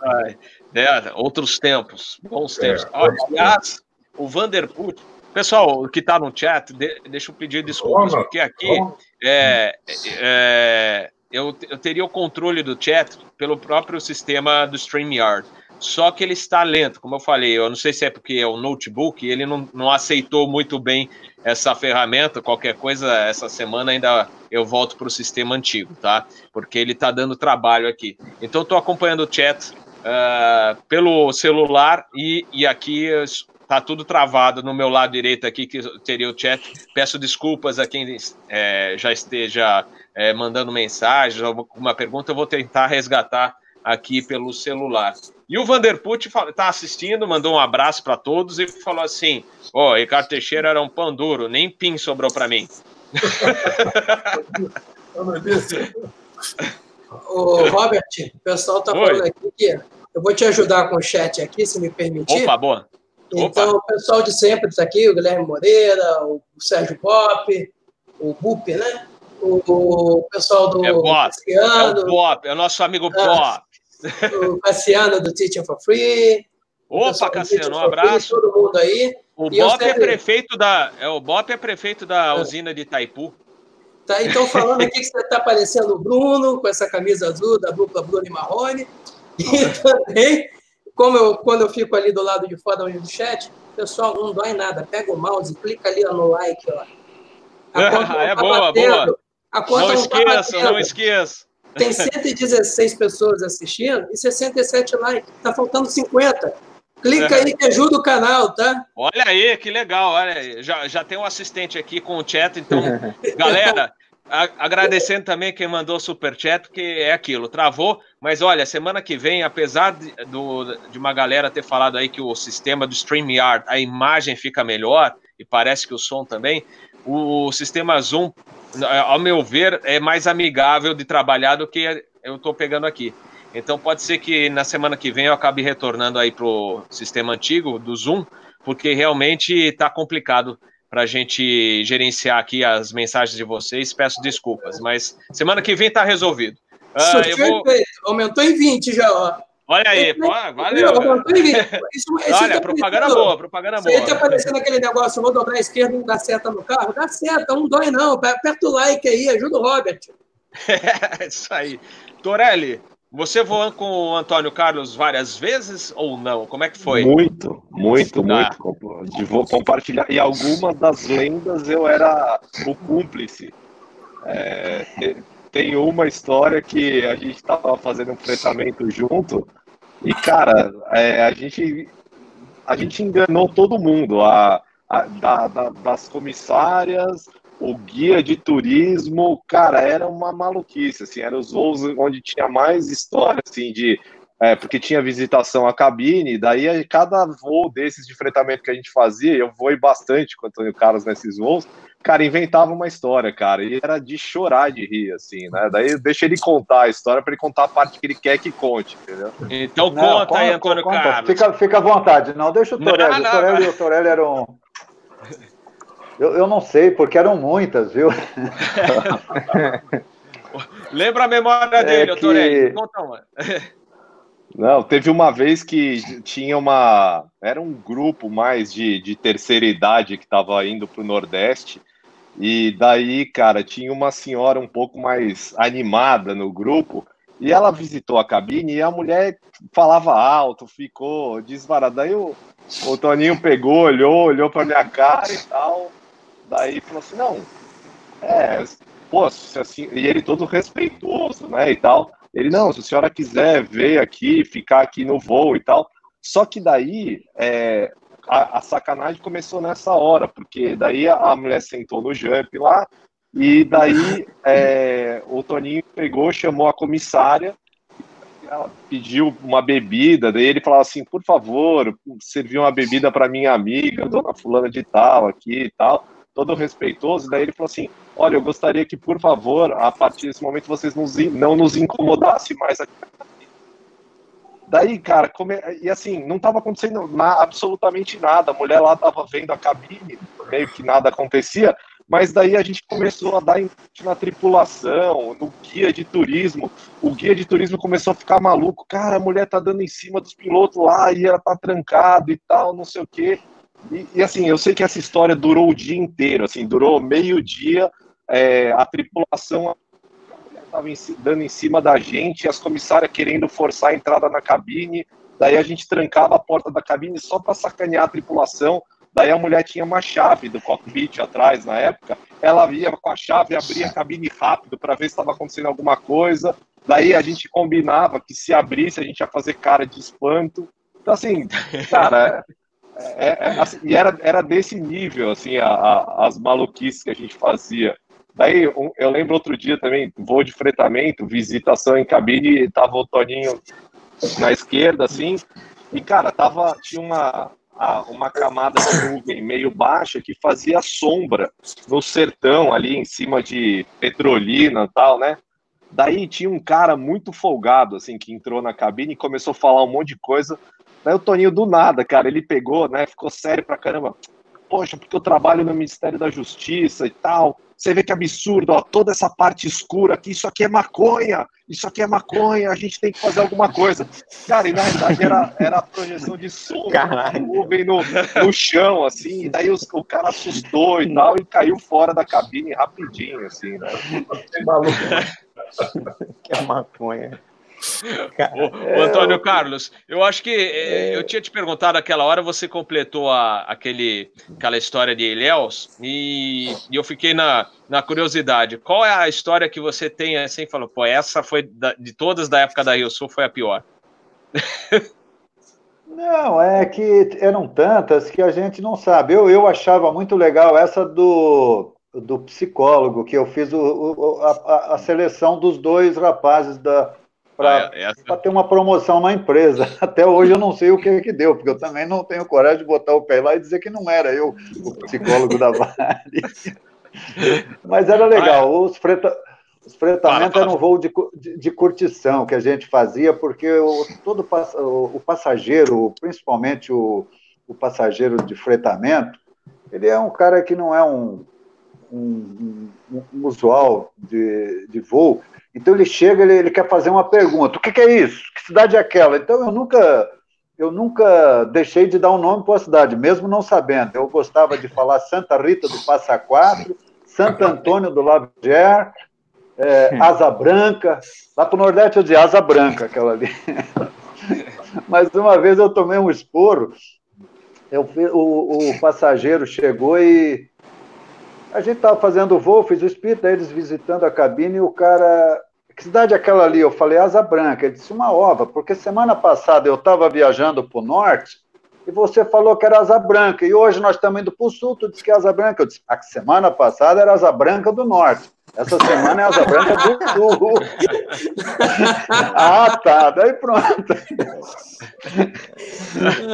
Ai, é, outros tempos, bons tempos. É, aliás, o Vanderput, pessoal que está no chat, de, deixa eu pedir desculpas, porque aqui é, é, eu, eu teria o controle do chat pelo próprio sistema do StreamYard. Só que ele está lento, como eu falei. Eu não sei se é porque é o notebook, ele não, não aceitou muito bem essa ferramenta. Qualquer coisa, essa semana ainda eu volto para o sistema antigo, tá? Porque ele está dando trabalho aqui. Então, estou acompanhando o chat uh, pelo celular e, e aqui está tudo travado no meu lado direito aqui, que teria o chat. Peço desculpas a quem é, já esteja é, mandando mensagens, alguma pergunta, eu vou tentar resgatar aqui pelo celular. E o Vanderput está assistindo, mandou um abraço para todos e falou assim: Ó, oh, Ricardo Teixeira era um pão duro, nem pin sobrou para mim. Ô, Robert, o pessoal está falando aqui que eu vou te ajudar com o chat aqui, se me permitir. Opa, boa. Então, Opa. o pessoal de sempre está aqui, o Guilherme Moreira, o Sérgio Pop, o Bup, né? O, o, pessoal do é Cassiano. É o Pop, é o nosso amigo ah, Pop. O Cassiano do Teaching for Free. Opa, Cassiano, um abraço. Todo mundo aí. O Bop é prefeito da, é, o Bop é prefeito da é. usina de Itaipu. Tá, então falando aqui que você está parecendo o Bruno, com essa camisa azul da dupla Bruno e Marrone. E também, como eu, quando eu fico ali do lado de fora do chat, pessoal, não dói nada. Pega o mouse, clica ali no like. Ó. é tá boa, boa. não, não esqueça, tá não esqueça. Tem 116 pessoas assistindo e 67 likes. Tá faltando 50. Clica aí que ajuda o canal, tá? Olha aí, que legal. Olha aí. Já, já tem um assistente aqui com o chat, então, galera, a, agradecendo também quem mandou super chat, porque é aquilo, travou. Mas olha, semana que vem, apesar de, do, de uma galera ter falado aí que o sistema do StreamYard, a imagem fica melhor, e parece que o som também, o, o sistema Zoom, ao meu ver, é mais amigável de trabalhar do que eu estou pegando aqui. Então pode ser que na semana que vem eu acabe retornando aí pro sistema antigo do Zoom, porque realmente está complicado para a gente gerenciar aqui as mensagens de vocês. Peço desculpas, mas semana que vem está resolvido. Ah, vou... Aumentou em 20 já, ó. Olha aí, pô, valeu. Isso, isso Olha, tá propaganda boa, propaganda boa. Você está aparecendo aquele negócio, vou dobrar a esquerda, não dá seta no carro? Dá seta, não dói não. Aperta o like aí, ajuda o Robert. É, isso aí. Torelli, você voou com o Antônio Carlos várias vezes ou não? Como é que foi? Muito, muito, muito. De vou compartilhar. E algumas das lendas eu era o cúmplice. É, tem uma história que a gente estava fazendo um fretamento junto e, cara, é, a, gente, a gente enganou todo mundo. A, a da, da, das comissárias, o guia de turismo, cara, era uma maluquice, assim, eram os voos onde tinha mais história, assim, de é, porque tinha visitação à cabine, daí cada voo desses de fretamento que a gente fazia, eu voei bastante com o Antônio Carlos nesses voos, cara, inventava uma história, cara, e era de chorar de rir, assim, né? Daí deixa ele contar a história para ele contar a parte que ele quer que conte, entendeu? Então conta não, aí, Antônio conta, Carlos. Fica, fica à vontade, não, deixa o Torelli, não, não, o Torelli, o Torelli era um eu, eu não sei, porque eram muitas, viu? Lembra a memória dele, é que... Conta uma. Não, teve uma vez que tinha uma. Era um grupo mais de, de terceira idade que estava indo para o Nordeste. E daí, cara, tinha uma senhora um pouco mais animada no grupo. E ela visitou a cabine e a mulher falava alto, ficou desvarada. Daí o, o Toninho pegou, olhou, olhou para minha cara e tal. Daí falou assim, não, é, pô, assim, e ele todo respeitoso, né, e tal. Ele, não, se a senhora quiser ver aqui, ficar aqui no voo e tal. Só que daí, é, a, a, sacanagem começou nessa hora, porque daí a, a mulher sentou no jump lá, e daí é, o Toninho pegou, chamou a comissária, ela pediu uma bebida, daí ele falava assim, por favor, serviu uma bebida para minha amiga, dona fulana de tal, aqui e tal todo respeitoso, daí ele falou assim: Olha, eu gostaria que, por favor, a partir desse momento vocês nos, não nos incomodassem mais aqui. Daí, cara, come... e assim, não estava acontecendo na... absolutamente nada. A mulher lá estava vendo a cabine, meio que nada acontecia, mas daí a gente começou a dar na tripulação, no guia de turismo. O guia de turismo começou a ficar maluco. Cara, a mulher tá dando em cima dos pilotos lá e ela tá trancada e tal, não sei o quê. E, e, assim, eu sei que essa história durou o dia inteiro, assim, durou meio dia, é, a tripulação estava dando em cima da gente, as comissárias querendo forçar a entrada na cabine, daí a gente trancava a porta da cabine só para sacanear a tripulação, daí a mulher tinha uma chave do cockpit atrás na época, ela ia com a chave, abria a cabine rápido para ver se estava acontecendo alguma coisa, daí a gente combinava que se abrisse a gente ia fazer cara de espanto, então assim, cara... É, é, assim, e era, era desse nível, assim, a, a, as maluquices que a gente fazia. Daí, um, eu lembro outro dia também, voo de fretamento, visitação em cabine, tava o Toninho na esquerda, assim, e, cara, tava, tinha uma, uma camada de nuvem meio baixa que fazia sombra no sertão, ali em cima de Petrolina e tal, né? Daí tinha um cara muito folgado, assim, que entrou na cabine e começou a falar um monte de coisa Daí o Toninho, do nada, cara, ele pegou, né? Ficou sério pra caramba. poxa, porque eu trabalho no Ministério da Justiça e tal. Você vê que absurdo, ó, toda essa parte escura aqui, isso aqui é maconha, isso aqui é maconha, a gente tem que fazer alguma coisa. Cara, e na realidade era, era a projeção de som, nuvem no, no chão, assim, e daí os, o cara assustou e tal, e caiu fora da cabine rapidinho, assim, né? que é maconha. O, o, Antônio Carlos, eu acho que é, eu tinha te perguntado aquela hora, você completou a, aquele, aquela história de Ilhéus e, e, eu fiquei na, na curiosidade. Qual é a história que você tem assim, falou, pô, essa foi da, de todas da época da Rio Sul foi a pior? Não, é que eram tantas que a gente não sabe. Eu, eu achava muito legal essa do, do psicólogo, que eu fiz o, o a, a seleção dos dois rapazes da para ah, essa... ter uma promoção na empresa. Até hoje eu não sei o que, que deu, porque eu também não tenho coragem de botar o pé lá e dizer que não era eu o psicólogo da Vale. Mas era legal. Ah, é. Os, freta... Os fretamentos eram um voo de, de, de, curtição que a gente fazia, porque o, todo o, o passageiro, principalmente o, o passageiro de fretamento, ele é um cara que não é um, um, um, usual de, de voo, então ele chega, ele, ele quer fazer uma pergunta: o que, que, é isso? Que cidade é aquela? Então eu nunca, eu nunca deixei de dar um nome para a cidade, mesmo não sabendo. Eu gostava de falar Santa Rita do Passa Quatro, Santo Antônio do Lavier, é, Asa Branca. Lá para o Nordeste eu dizia Asa Branca, aquela ali. Mas uma vez eu tomei um esporro, eu, o, o passageiro chegou e a gente estava fazendo o voo, fiz o espírito, eles visitando a cabine e o cara que cidade é aquela ali? Eu falei, Asa Branca. Ele disse, uma ova, porque semana passada eu estava viajando para o norte e você falou que era Asa Branca, e hoje nós estamos indo para o sul, tu disse que é Asa Branca. Eu disse, a semana passada era Asa Branca do norte, essa semana é Asa Branca do sul. ah, tá, daí pronto.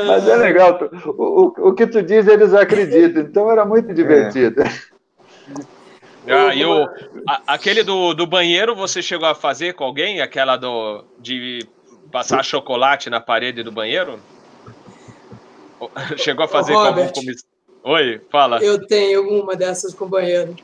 Mas é legal, o, o, o que tu diz eles acreditam, então era muito divertido. É. Ah, e o, a, aquele do, do banheiro você chegou a fazer com alguém? Aquela do, de passar chocolate na parede do banheiro? Chegou a fazer Ô, com algum? Oi, fala. Eu tenho uma dessas com banheiro.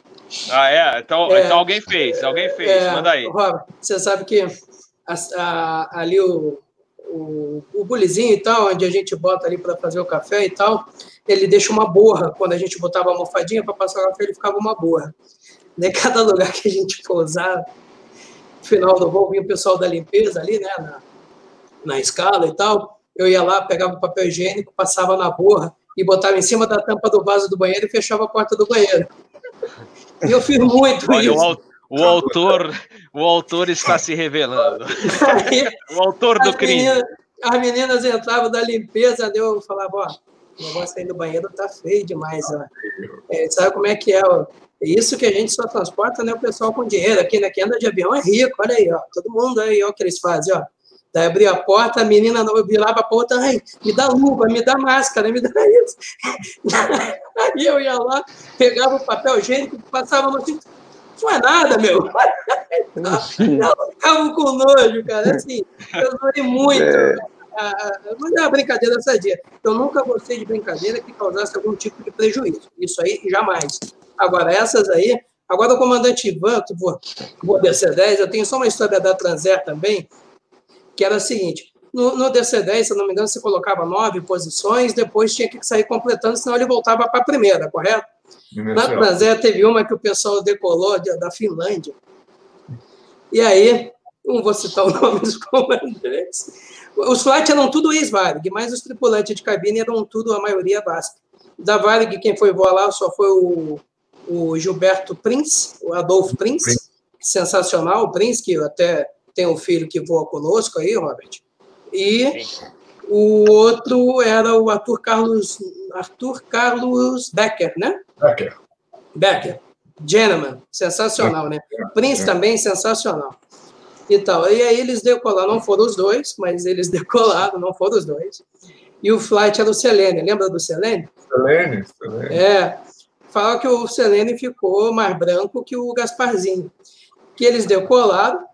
Ah, é? Então, é, então alguém fez, alguém fez, é, manda aí. Robert, você sabe que a, a, ali o, o, o bulizinho e tal, onde a gente bota ali para fazer o café e tal, ele deixa uma borra. Quando a gente botava a almofadinha para passar o café, ele ficava uma borra. Né? Cada lugar que a gente pousar, no final do voo, vinha o pessoal da limpeza ali, né? Na, na escala e tal. Eu ia lá, pegava o papel higiênico, passava na borra e botava em cima da tampa do vaso do banheiro e fechava a porta do banheiro. E eu fiz muito Olha, isso. O, o autor, o autor está se revelando. Aí, o autor do crime. As meninas entravam da limpeza, eu falava, ó, o negócio aí do banheiro tá feio demais, ó. É, sabe como é que é? Ó? Isso que a gente só transporta, né? O pessoal com dinheiro. Aqui, né? Quem anda de avião é rico, olha aí, ó. Todo mundo aí, ó, o que eles fazem, ó. Daí abri a porta, a menina não virava para outra, ai, me dá luva, me dá máscara, me dá isso. Aí eu ia lá, pegava o papel higiênico, passava no cinto. Não é nada, meu. Eu ficava com nojo, cara. Assim, eu zoei muito. É. Mas é uma brincadeira sadia. Eu nunca gostei de brincadeira que causasse algum tipo de prejuízo. Isso aí, jamais. Agora, essas aí. Agora, o comandante Ivan, vou, vou descer 10, eu tenho só uma história da Transair também, que era a seguinte: no, no DC-10, se não me engano, você colocava nove posições, depois tinha que sair completando, senão ele voltava para a primeira, correto? Na Transair teve uma que o pessoal decolou da Finlândia. E aí, não vou citar o nome dos comandantes, os flights eram tudo ex-Varig, mas os tripulantes de cabine eram tudo, a maioria, VASP. Da Varig, quem foi voar lá só foi o, o Gilberto Prince, o Adolfo Prince, Prince. sensacional, o Prince, que até tem um filho que voa conosco aí, Robert. E Sim. o outro era o Arthur Carlos, Arthur Carlos Becker, né? Becker. Becker. Gentleman, sensacional, né? Prince também, sensacional e tal. E aí eles decolaram, não foram os dois, mas eles decolaram, não foram os dois. E o flight era o Selene, lembra do Selene? Selene, Selene. É, fala que o Selene ficou mais branco que o Gasparzinho. Que eles decolaram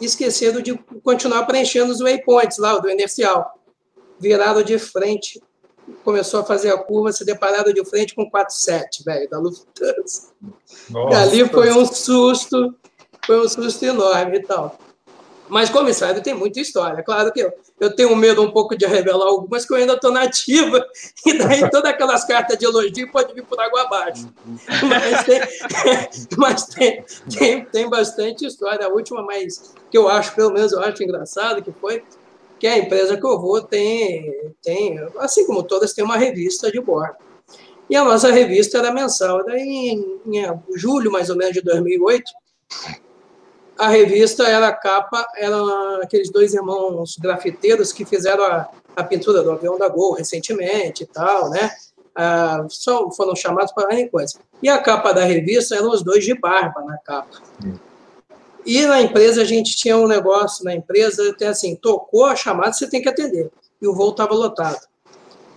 e esqueceram de continuar preenchendo os waypoints lá, do inercial. Viraram de frente começou a fazer a curva, se depararam de frente com 47, velho, da Lufthansa. Nossa. E ali foi um susto, foi um susto enorme e tal. Mas comissário tem muita história. Claro que eu, eu tenho medo um pouco de revelar algumas que eu ainda estou nativa, e daí todas aquelas cartas de elogio pode vir por água abaixo. Mas, tem, mas tem, tem, tem bastante história. A última, mas que eu acho, pelo menos eu acho engraçado, que foi que a empresa que eu vou tem, tem, assim como todas, tem uma revista de bordo. E a nossa revista era mensal. Daí, em, em julho, mais ou menos, de 2008, a revista era a capa, eram aqueles dois irmãos grafiteiros que fizeram a, a pintura do avião da Gol recentemente e tal, né? Ah, só foram chamados para a coisa. E a capa da revista eram os dois de barba na capa. E na empresa a gente tinha um negócio, na empresa, até assim, tocou a chamada, você tem que atender. E o voo estava lotado.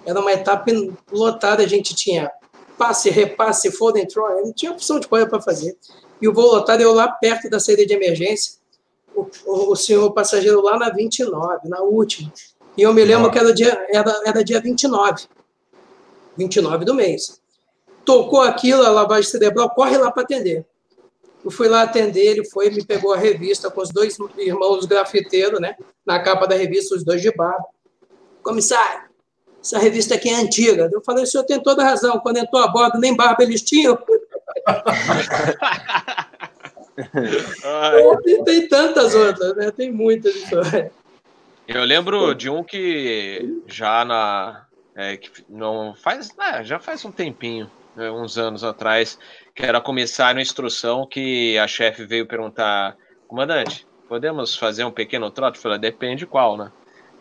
Era uma etapa lotada, a gente tinha passe, repasse, fold and throw, não tinha opção de coisa para fazer. E o voo lotado, eu lá perto da saída de emergência, o, o, o senhor passageiro lá na 29, na última. E eu me lembro que era dia, era, era dia 29, 29 do mês. Tocou aquilo, a lavagem cerebral, corre lá para atender. Eu fui lá atender, ele foi, me pegou a revista com os dois irmãos grafiteiros, né? Na capa da revista, os dois de barba. Comissário, essa revista aqui é antiga. Eu falei, o senhor tem toda razão. Quando entrou a bordo, nem barba eles tinham. Tem, tem, tantas outras, né? Tem muitas histórias. Eu lembro de um que já na. É, que não faz. É, já faz um tempinho, né, uns anos atrás, que era comissário em instrução, que a chefe veio perguntar, comandante, podemos fazer um pequeno trote? Eu falei, depende qual, né?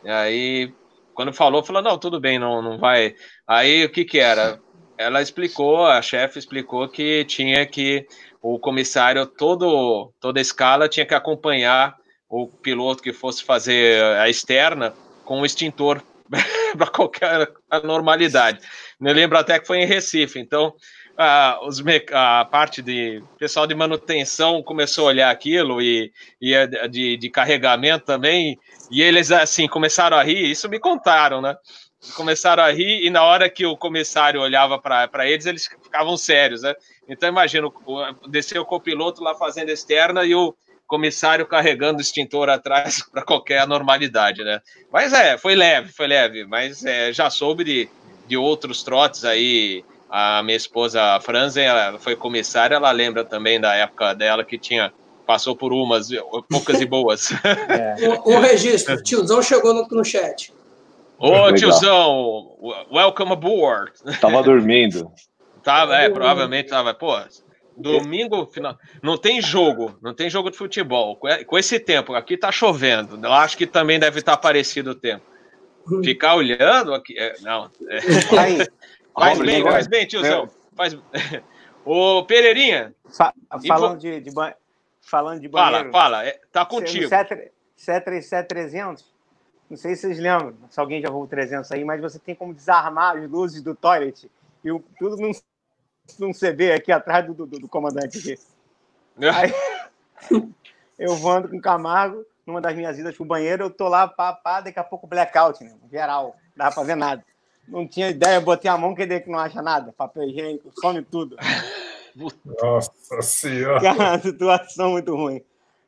E aí, quando falou, falou, não, tudo bem, não, não vai. Aí, o que que era? Ela explicou, a chefe explicou que tinha que, o comissário, todo, toda a escala, tinha que acompanhar o piloto que fosse fazer a externa com o extintor para qualquer normalidade. Me lembro até que foi em Recife, então a, os, a parte de pessoal de manutenção começou a olhar aquilo e, e de, de carregamento também, e eles assim começaram a rir, isso me contaram, né? Começaram a rir e na hora que o comissário olhava para eles, eles ficavam sérios, né? Então imagina, desceu o copiloto lá fazendo externa e o comissário carregando o extintor atrás para qualquer normalidade, né? Mas é, foi leve, foi leve, mas é, já soube de, de outros trotes aí a minha esposa, a Franzen, ela foi comissária, ela lembra também da época dela que tinha passou por umas, poucas e boas. É. Um, um, registro, tiozão chegou no, no chat. Ô, tiozão, welcome aboard. Tava dormindo. Tava, é, provavelmente tava. Pô, domingo, final. Não tem jogo, não tem jogo de futebol. Com esse tempo, aqui tá chovendo. Eu acho que também deve estar parecido o tempo. Ficar olhando aqui. É, não. É. Aí, Faz bem, faz bem, tiozão. Faz... Ô, Pereirinha. Fa falando, de, de ba... falando de banheiro. Fala, fala. É, tá contigo. C300, não sei se vocês lembram, se alguém já voou 300 aí, mas você tem como desarmar as luzes do toilet e o, tudo num, num CB aqui atrás do, do, do comandante aqui. Aí, eu voando com o Camargo, numa das minhas idas pro banheiro, eu tô lá, pá, pá, daqui a pouco blackout, né? geral, não dava pra ver nada não tinha ideia, botei a mão, quer dizer que não acha nada? Papel higiênico, some tudo. Nossa senhora. Cara, situação muito ruim.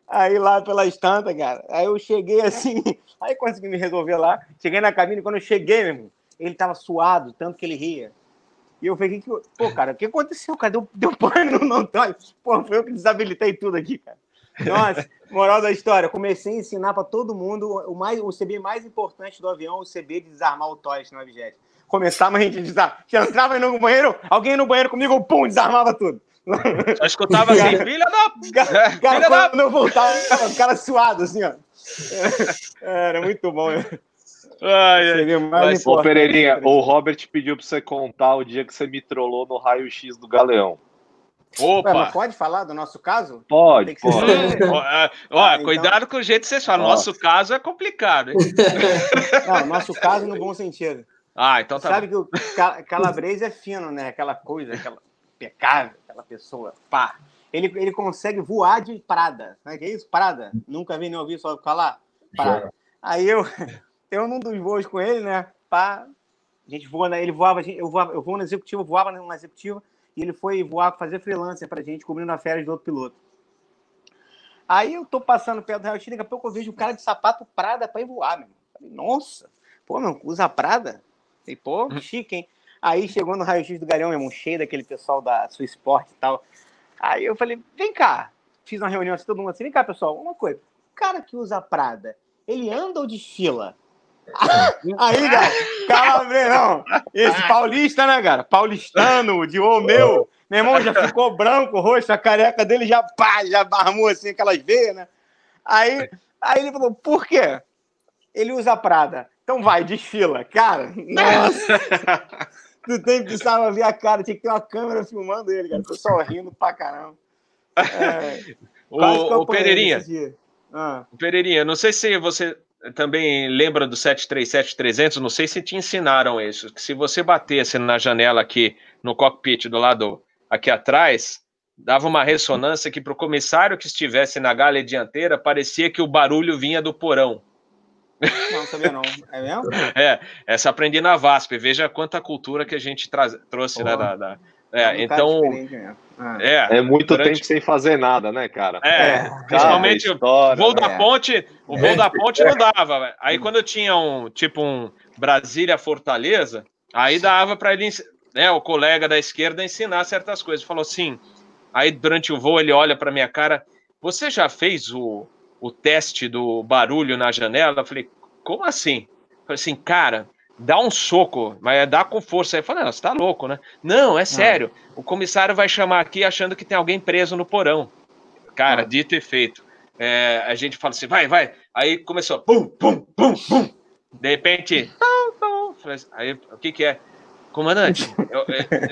Aí lá pela estanta, cara, aí eu cheguei assim, aí consegui me resolver lá. Cheguei na cabine, quando eu cheguei, meu irmão, ele tava suado, tanto que ele ria. E eu falei, que, pô, cara, o que aconteceu, cara? Deu, deu pano no Antônio. Pô, foi eu que desabilitei tudo aqui, cara. Nossa, moral da história, comecei a ensinar para todo mundo o, mais, o CB mais importante do avião, o CB de desarmar o toilet no objeto começava a gente desarmar. Já entrava no banheiro, alguém no banheiro comigo, pum, desarmava tudo. Só escutava assim, filha da. Cara, cara filha quando da... eu voltava, o cara suado, assim, ó. Era muito bom. Ai, ai. Mas, ô, Pereirinha, o Robert pediu pra você contar o dia que você me trollou no raio-x do Galeão. Opa! Ué, pode falar do nosso caso? Pode, pode. ó, ó ah, cuidado então... com o jeito que vocês falam. Nosso caso é complicado, hein? Não, nosso caso no bom sentido. Ah, então tá Sabe bom. que o calabrese é fino, né? Aquela coisa, aquela pecável, aquela pessoa, pá. Ele, ele consegue voar de Prada. O que é isso? Prada. Nunca vi nem ouvi só falar. Prada. Aí eu, eu num dos voos com ele, né? Pá, A gente voa, ele voava, eu voava, eu vou no executivo, voava na executiva, e ele foi voar, fazer freelancer pra gente, cobrindo a férias do outro piloto. Aí eu tô passando perto do raio-x, daqui a pouco eu vejo um cara de sapato Prada pra ir voar, meu. Falei, Nossa, pô, meu, usa Prada? Falei, pô, Uhum. chique, hein? Aí chegou no raio-x do Galhão, meu irmão, cheio daquele pessoal da sua esporte e tal. Aí eu falei, vem cá. Fiz uma reunião assim, todo mundo assim, vem cá, pessoal, uma coisa. O cara que usa Prada, ele anda ou desfila? Aí, cara, calabrão. Esse paulista, né, cara? Paulistano, de ô meu. Meu irmão já ficou branco, roxo, a careca dele já, pá, já barmou assim, aquelas veias, né? Aí, aí ele falou, por quê? Ele usa Prada. Então vai, desfila. Cara, nossa. Tu tem, precisava ver a cara, tinha que ter uma câmera filmando ele, cara. O pessoal rindo pra caramba. É, que O, o Pereirinha. Ah, o Pereirinha, não sei se você também lembra do 737-300, não sei se te ensinaram isso, que se você batesse na janela aqui no cockpit do lado aqui atrás, dava uma ressonância que para o comissário que estivesse na galha dianteira parecia que o barulho vinha do porão. Não, sabia não. É mesmo? É, essa aprendi na VASP, veja quanta cultura que a gente traz, trouxe, né, da, da- é, Um cara então. Ah. é, É muito Durante- tempo sem fazer nada, né, cara? é, É, principalmente Cada o história, voo né? da É. ponte, o voo da ponte não dava, aí quando eu tinha um, tipo um Brasília Fortaleza, aí dava para ele, né, o colega da esquerda ensinar certas coisas, falou assim, aí durante o voo ele olha para minha cara, você já fez o, o teste do barulho na janela? Eu falei, como assim? Eu falei assim, cara, dá um soco, mas dá com força. Aí eu falei, não, você tá louco, né? Não, é sério. O comissário vai chamar aqui achando que tem alguém preso no porão. Cara, Ah. dito e feito. É, a gente fala assim, vai, vai. Aí começou, pum, pum, pum, pum. De repente, assim, aí o que que é? Comandante, eu-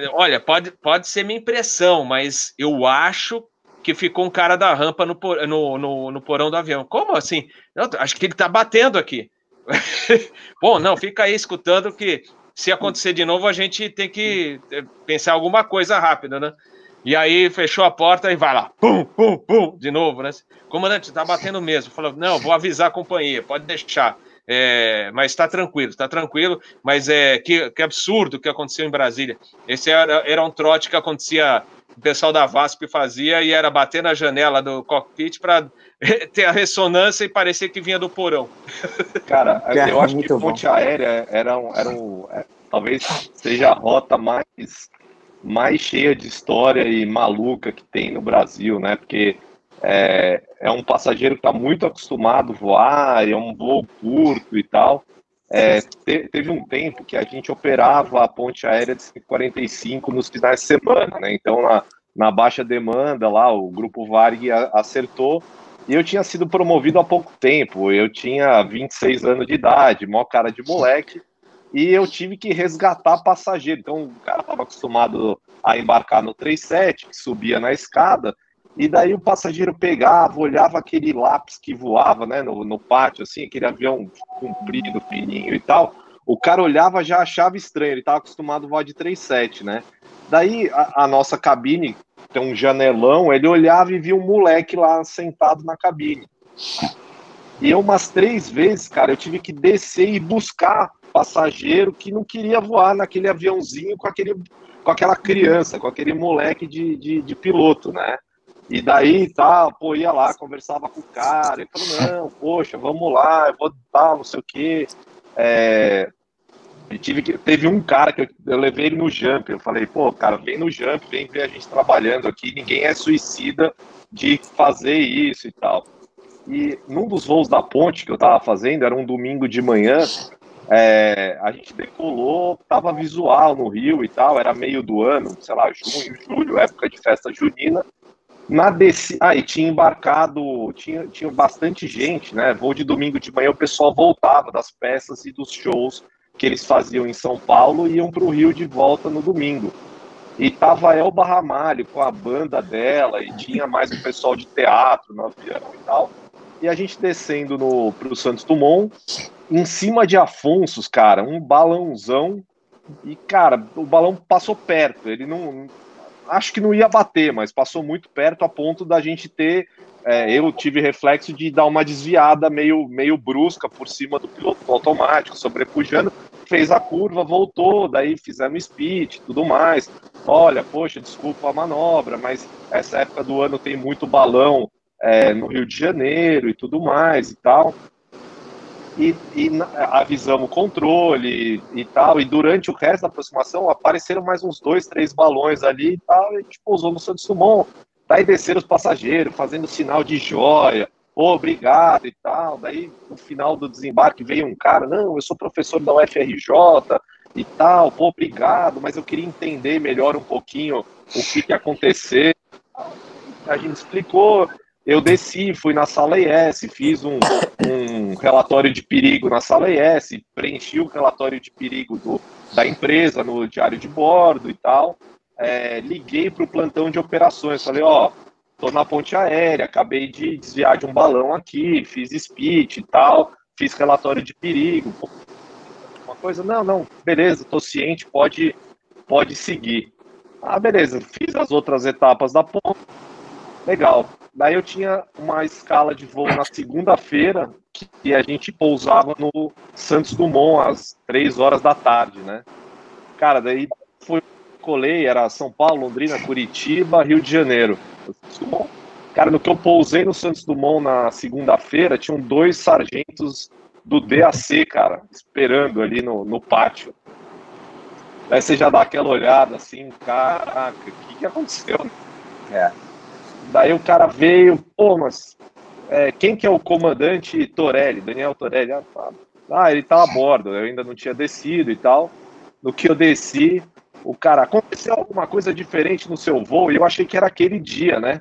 eu- olha, pode, pode ser minha impressão, mas eu acho que ficou um cara da rampa no, por- no, no, no porão do avião. Como assim? Não, acho que ele tá batendo aqui. Bom, não, fica aí escutando que se acontecer de novo, a gente tem que eh, pensar alguma coisa rápida, né? E aí fechou a porta e vai lá, pum, pum, pum, de novo, né? Comandante, tá batendo mesmo. Falou, não, vou avisar a companhia, pode deixar. É, mas está tranquilo, está tranquilo. Mas é que, que absurdo que aconteceu em Brasília. Esse era, era um trote que acontecia, o pessoal da VASP fazia e era bater na janela do cockpit para ter a ressonância e parecer que vinha do porão. Cara, Cara, eu acho muito que bom. ponte aérea era um, era um é, talvez seja a rota mais mais cheia de história e maluca que tem no Brasil, né? Porque é, é um passageiro que está muito acostumado a voar, é um voo curto e tal. É, te- teve um tempo que a gente operava a ponte aérea de 145 nos finais de semana, né? Então, na, na baixa demanda lá, o grupo Varg acertou e eu tinha sido promovido há pouco tempo. Eu tinha 26 anos de idade, maior cara de moleque, e eu tive que resgatar passageiro. Então, o cara estava acostumado a embarcar no 37, que subia na escada, e daí o passageiro pegava, olhava aquele lápis que voava né, no, no pátio, assim, aquele avião comprido, fininho e tal. O cara olhava já achava estranho, ele estava acostumado a voar de 37, né? Daí a, a nossa cabine tem um janelão, ele olhava e via um moleque lá sentado na cabine. E eu, umas três vezes, cara, eu tive que descer e buscar passageiro que não queria voar naquele aviãozinho com, aquele, com aquela criança, com aquele moleque de, de, de piloto, né? E daí, tá, pô, ia lá, conversava com o cara, ele falou, não, poxa, vamos lá, eu vou tal, não sei o quê. É, tive que, teve um cara que eu, eu levei ele no jump, eu falei, pô, cara, vem no jump, vem ver a gente trabalhando aqui, ninguém é suicida de fazer isso e tal. E num dos voos da ponte que eu tava fazendo, era um domingo de manhã, é, a gente decolou, tava visual no Rio e tal, era meio do ano, sei lá, junho, julho, época de festa junina. Na desci... Aí tinha embarcado, tinha, tinha bastante gente, né? Voo de domingo de manhã, o pessoal voltava das peças e dos shows que eles faziam em São Paulo e iam para o Rio de volta no domingo. E tava Elba Ramalho com a banda dela, e tinha mais um pessoal de teatro no avião e tal. E a gente descendo no, pro Santos Dumont, em cima de Afonsos, cara, um balãozão. E, cara, o balão passou perto. Ele não. Acho que não ia bater, mas passou muito perto a ponto da gente ter. é, eu tive reflexo de dar uma desviada meio, meio brusca por cima do piloto automático, sobrepujando. fez a curva, voltou, daí fizemos speech, tudo mais. Olha, poxa, desculpa a manobra, mas essa época do ano tem muito balão é, no Rio de Janeiro e tudo mais e tal. E, e avisamos o controle e, tal. E durante o resto da aproximação apareceram mais uns dois, três balões ali e tal. E a gente pousou no Santos Dumont. Daí desceram os passageiros, fazendo sinal de joia pô, obrigado e tal. Daí, no final do desembarque, veio um cara, não, eu sou professor da UFRJ e tal, pô, obrigado, mas eu queria entender melhor um pouquinho o que, que aconteceu. A gente explicou, eu desci, fui na sala ES, fiz um, um relatório de perigo na sala ES, preenchi o relatório de perigo do, da empresa no diário de bordo e tal. É, liguei para o plantão de operações, falei, ó, tô na ponte aérea, acabei de desviar de um balão aqui, fiz speech e tal, fiz relatório de perigo. Uma coisa, não, não, beleza, tô ciente, pode, pode seguir. Ah, beleza, fiz as outras etapas da ponte, legal. Daí eu tinha uma escala de voo na segunda-feira que a gente pousava no Santos Dumont às três horas da tarde, né? Cara, daí foi colei, era São Paulo, Londrina, Curitiba, Rio de Janeiro. Cara, no que eu pousei no Santos Dumont na segunda-feira, tinham dois sargentos do DAC, cara, esperando ali no, no pátio. Aí você já dá aquela olhada assim, caraca, o que, que aconteceu? É. Daí o cara veio, pô, mas é, quem que é o comandante Torelli? Daniel Torelli. Ah, tá. ah, ele tá a bordo, eu ainda não tinha descido e tal. No que eu desci, o cara, aconteceu alguma coisa diferente no seu voo? E eu achei que era aquele dia, né?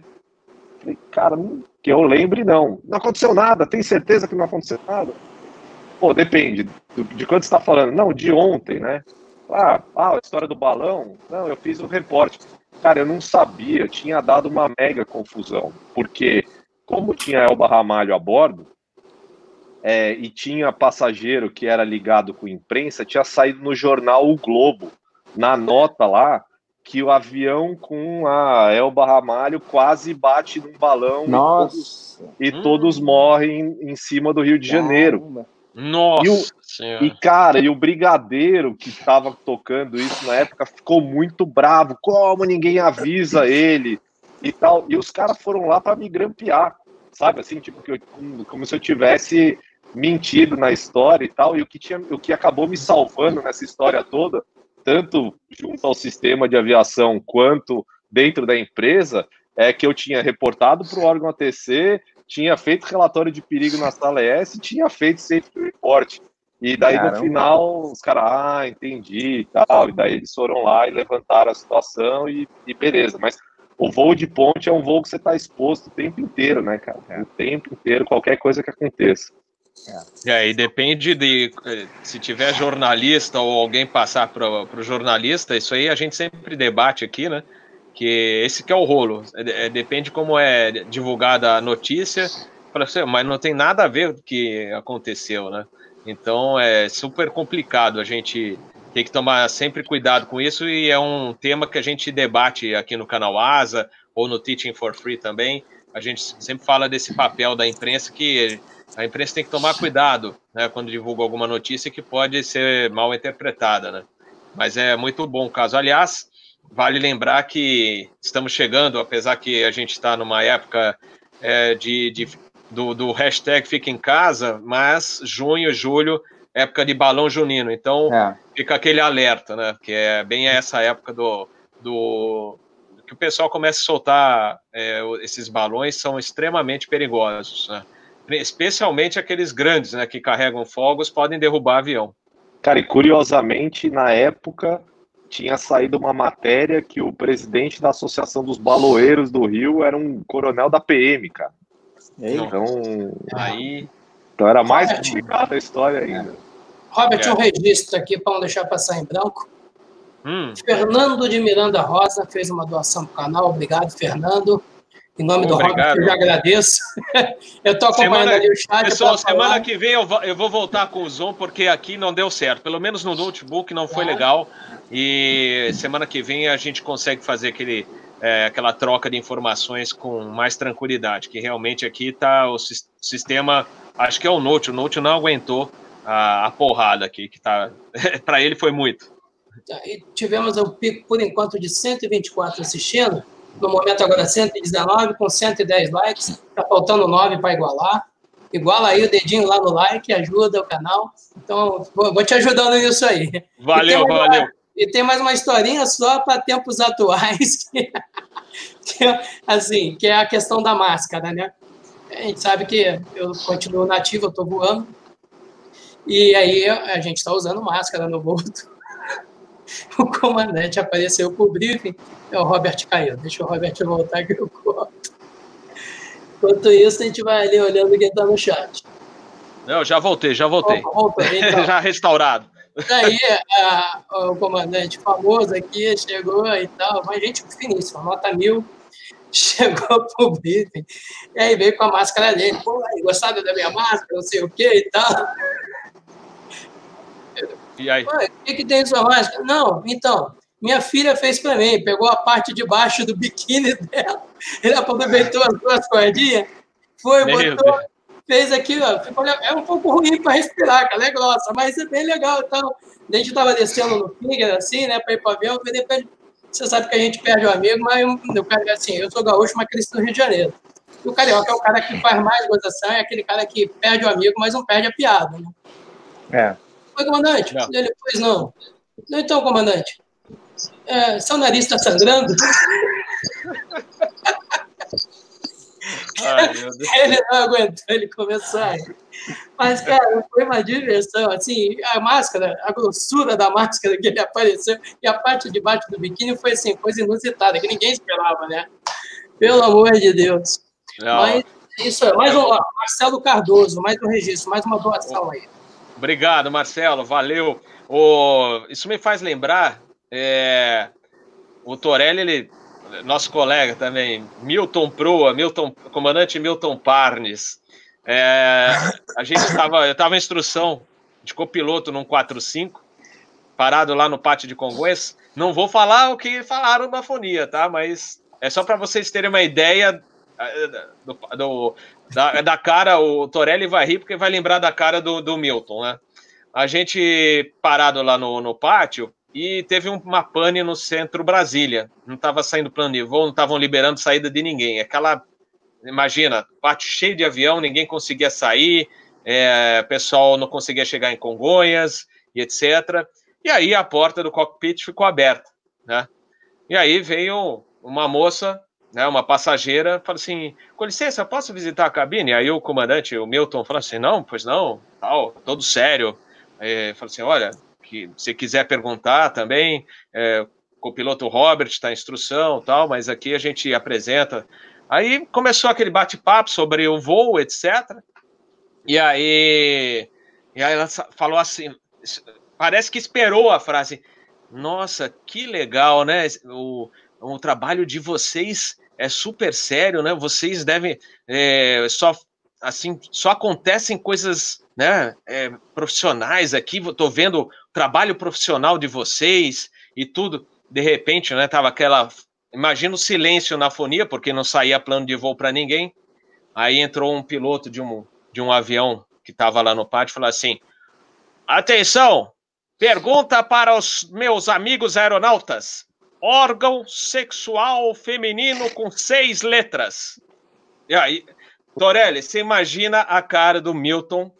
Falei, cara, que eu lembre, não. Não aconteceu nada, tem certeza que não aconteceu nada? Pô, depende de quando você está falando. Não, de ontem, né? Ah, ah, a história do balão? Não, eu fiz o reporte. Cara, eu não sabia, eu tinha dado uma mega confusão, porque como tinha Elba Ramalho a bordo, é, e tinha passageiro que era ligado com imprensa, tinha saído no jornal O Globo na nota lá que o avião com a Elba Ramalho quase bate num balão Nossa. e todos, e hum. todos morrem em cima do Rio de Janeiro. Nossa! E, o, e, cara, e o brigadeiro que estava tocando isso na época ficou muito bravo. Como ninguém avisa ele e tal. E os caras foram lá para me grampear, sabe? Assim, tipo, que eu, como se eu tivesse mentido na história e tal. E o que, tinha, o que acabou me salvando nessa história toda tanto junto ao sistema de aviação quanto dentro da empresa, é que eu tinha reportado para o órgão ATC, tinha feito relatório de perigo na sala ES, tinha feito safety report. E daí Caramba. no final os caras, ah, entendi e tal. E daí eles foram lá e levantaram a situação e, e beleza. Mas o voo de ponte é um voo que você está exposto o tempo inteiro, né, cara? É. O tempo inteiro, qualquer coisa que aconteça. É. e depende de eh, se tiver jornalista ou alguém passar para o jornalista, isso aí a gente sempre debate aqui, né? Que esse que é o rolo. É, é, depende como é divulgada a notícia, mas não tem nada a ver com o que aconteceu, né? Então é super complicado. A gente tem que tomar sempre cuidado com isso e é um tema que a gente debate aqui no canal Asa ou no Teaching for Free também. A gente sempre fala desse papel da imprensa que a imprensa tem que tomar cuidado né, quando divulga alguma notícia que pode ser mal interpretada. Né? Mas é muito bom o caso. Aliás, vale lembrar que estamos chegando, apesar que a gente está numa época é, de, de do, do, hashtag Fica em Casa, mas junho, julho, época de balão junino. Então é. fica aquele alerta, né? Que é bem essa época do, do que o pessoal começa a soltar é, esses balões, são extremamente perigosos. Né? especialmente aqueles grandes, né, que carregam fogos, podem derrubar avião. Cara, e curiosamente, na época, tinha saído uma matéria que o presidente da Associação dos Baloeiros do Rio era um coronel da PM, cara. Então, aí... então era mais complicada a história ainda. Robert, é. um registro aqui para não deixar passar em branco. Hum. Fernando de Miranda Rosa fez uma doação para o canal. Obrigado, Fernando. Em nome Obrigado. do Robert, eu já agradeço. eu estou acompanhando semana, ali o chat. Pessoal, semana que vem eu vou, eu vou, voltar com o Zoom, porque aqui não deu certo. Pelo menos no notebook não foi legal. E semana que vem a gente consegue fazer aquele, é, aquela troca de informações com mais tranquilidade. Que realmente aqui está o sistema. Acho que é o Note. O Note não aguentou a, a porrada aqui, que tá. para ele foi muito. E tivemos um pico, por enquanto, de 124 assistindo. No momento, agora 119, com 110 likes. Está faltando 9 para igualar. Iguala aí o dedinho lá no like, ajuda o canal. Então, vou, vou te ajudando nisso aí. Valeu, valeu. Uma, e tem mais uma historinha só para tempos atuais, que, que, assim, que é a questão da máscara, né? A gente sabe que eu continuo nativo, eu estou voando, e aí a gente está usando máscara no bolso. O comandante apareceu para o briefing, é o Robert caiu. Deixa o Robert voltar que eu corto. Enquanto isso, a gente vai ali olhando quem está no chat. Não, já voltei, já voltei. então. já restaurado. Daí a, o comandante famoso aqui chegou e tal, mas gente finíssima, nota mil, chegou pro briefing, e aí veio com a máscara dele, pô, gostado da minha máscara, não sei o que e tal. E aí? O que, que tem sua máscara? Não, então, minha filha fez para mim, pegou a parte de baixo do biquíni dela, ele aproveitou as duas cordinhas, foi, Meu botou, Deus. fez aqui, ó, ficou, é um pouco ruim para respirar, ela é grossa, mas é bem legal. Então, a gente estava descendo no finger, assim, né, para ir para o avião, de repente, você sabe que a gente perde o um amigo, mas eu, eu, assim, eu sou gaúcho, mas cresci no Rio de Janeiro. E o carioca é o cara que faz mais gozação, é aquele cara que perde o amigo, mas não perde a piada, né? É. Oi, comandante? Não. Ele, pois não. Então, comandante, é, seu nariz está sangrando? Ai, ele não aguentou, ele começou a rir. Mas, cara, foi uma diversão. Assim, a máscara, a grossura da máscara que ele apareceu e a parte de baixo do biquíni foi assim, coisa inusitada, que ninguém esperava, né? Pelo amor de Deus. Não. Mas isso é mais um, ó, Marcelo Cardoso, mais um registro, mais uma doação aí. Obrigado, Marcelo, valeu. O, isso me faz lembrar, é, o Torelli, ele, nosso colega também, Milton Proa, Milton, comandante Milton Parnes, é, a gente estava, eu estava em instrução de copiloto num 45, parado lá no pátio de Congonhas. Não vou falar o que falaram na fonia, tá? Mas é só para vocês terem uma ideia é, do, do, da, da, cara. O Torelli vai rir porque vai lembrar da cara do, do Milton, né? A gente parado lá no, no pátio e teve uma pane no centro Brasília. Não estava saindo plano de voo, não estavam liberando saída de ninguém. Aquela, imagina, pátio cheio de avião, ninguém conseguia sair, é, pessoal não conseguia chegar em Congonhas e etc. E aí a porta do cockpit ficou aberta, né? E aí veio uma moça, né, uma passageira, falou assim: com licença, posso visitar a cabine? Aí o comandante, o Milton, falou assim: não, pois não, tal, todo sério. É, falou assim: olha, que se quiser perguntar também, é, o piloto Robert está em instrução, tal, mas aqui a gente apresenta. Aí começou aquele bate-papo sobre o voo, etc. E aí, e aí ela falou assim: parece que esperou a frase. Nossa, que legal, né? O, o trabalho de vocês é super sério, né? Vocês devem é, só assim só acontecem coisas, né? É, profissionais aqui. Estou vendo o trabalho profissional de vocês e tudo. De repente, né? Tava aquela imagina o silêncio na fonia porque não saía plano de voo para ninguém. Aí entrou um piloto de um de um avião que estava lá no pátio e falou assim: Atenção, Pergunta para os meus amigos aeronautas: órgão sexual feminino com seis letras. E aí, Torelli, você imagina a cara do Milton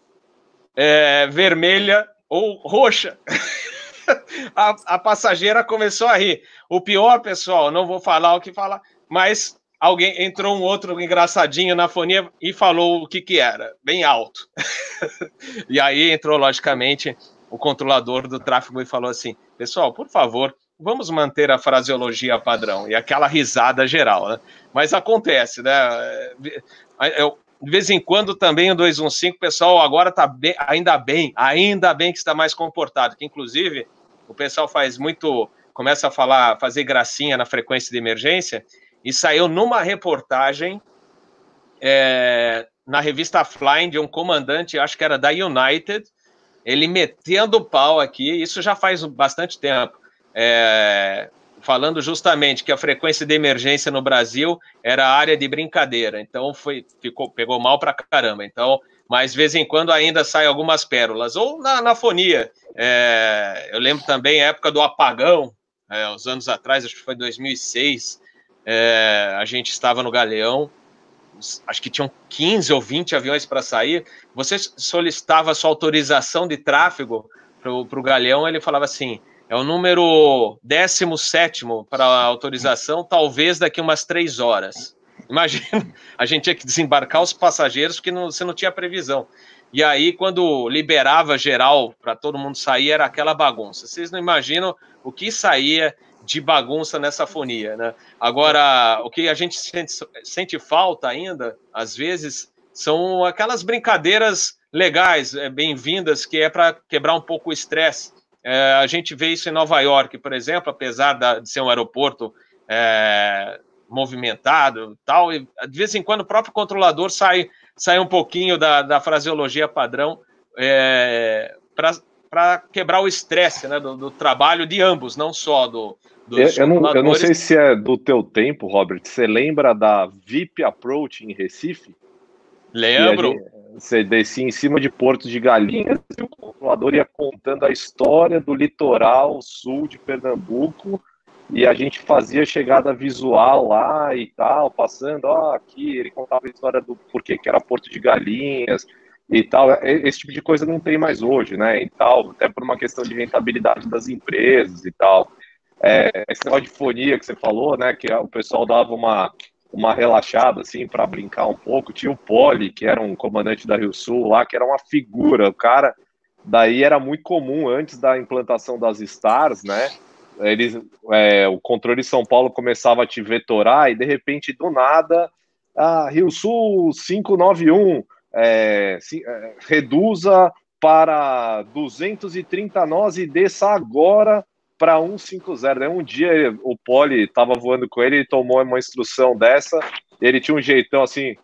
é, vermelha ou roxa? a, a passageira começou a rir. O pior, pessoal, não vou falar o que falar, mas alguém entrou um outro engraçadinho na fonia e falou o que que era, bem alto. e aí entrou, logicamente, o controlador do tráfego e falou assim: pessoal, por favor, vamos manter a fraseologia padrão. E aquela risada geral, né? Mas acontece, né? Eu, de vez em quando também o 215, pessoal agora está bem, ainda bem, ainda bem que está mais comportado, que inclusive o pessoal faz muito, começa a falar, fazer gracinha na frequência de emergência, e saiu numa reportagem é, na revista Flying de um comandante, acho que era da United, ele metendo pau aqui, isso já faz bastante tempo, é, falando justamente que a frequência de emergência no Brasil era área de brincadeira, então foi, ficou, pegou mal para caramba. Então, mas de vez em quando ainda saem algumas pérolas. Ou na, na fonia. É, eu lembro também a época do apagão, é, uns anos atrás, acho que foi 2006, é, a gente estava no Galeão, acho que tinham 15 ou 20 aviões para sair. Você solicitava sua autorização de tráfego para o Galeão, ele falava assim: é o número 17 para autorização, talvez daqui umas três horas. Imagina, a gente tinha que desembarcar os passageiros porque não, você não tinha previsão. E aí, quando liberava geral para todo mundo sair, era aquela bagunça. Vocês não imaginam o que saía de bagunça nessa fonia, né? Agora, o que a gente sente, sente falta ainda, às vezes, são aquelas brincadeiras legais, é, bem-vindas, que é para quebrar um pouco o estresse. É, a gente vê isso em Nova York, por exemplo, apesar da, de ser um aeroporto é, movimentado tal, e de vez em quando o próprio controlador sai, sai um pouquinho da, da fraseologia padrão é, para quebrar o estresse né, do, do, trabalho de ambos, não só do. Eu, eu, não, eu não sei se é do teu tempo, Robert. Você lembra da VIP Approach em Recife? Lembro. Você descia em cima de Porto de Galinhas e o controlador ia contando a história do litoral sul de Pernambuco e a gente fazia chegada visual lá e tal, passando, ó, aqui ele contava a história do porquê que era Porto de Galinhas e tal. Esse tipo de coisa não tem mais hoje, né? E tal, até por uma questão de rentabilidade das empresas e tal. É, esse negócio de fonia que você falou, né? Que o pessoal dava uma uma relaxada, assim, para brincar um pouco. Tinha o Poli, que era um comandante da Rio Sul lá, que era uma figura. O cara, daí era muito comum, antes da implantação das Stars, né? Eles, é, o controle de São Paulo começava a te vetorar e, de repente, do nada, a Rio Sul 591 é, se, é, reduza para 230 nós e desça agora para 150. Né? Um dia o Poli estava voando com ele, ele tomou uma instrução dessa, ele tinha um jeitão assim,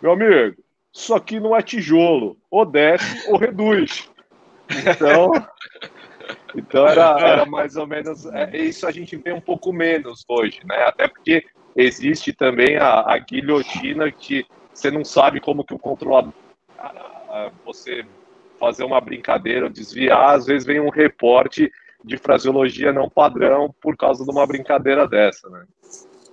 meu amigo, isso aqui não é tijolo, ou desce ou reduz. Então, então era, era mais ou menos é, isso a gente vê um pouco menos hoje, né? Até porque existe também a, a guilhotina que você não sabe como que o controlador você fazer uma brincadeira, desviar, às vezes vem um reporte de fraseologia não padrão por causa de uma brincadeira dessa, né?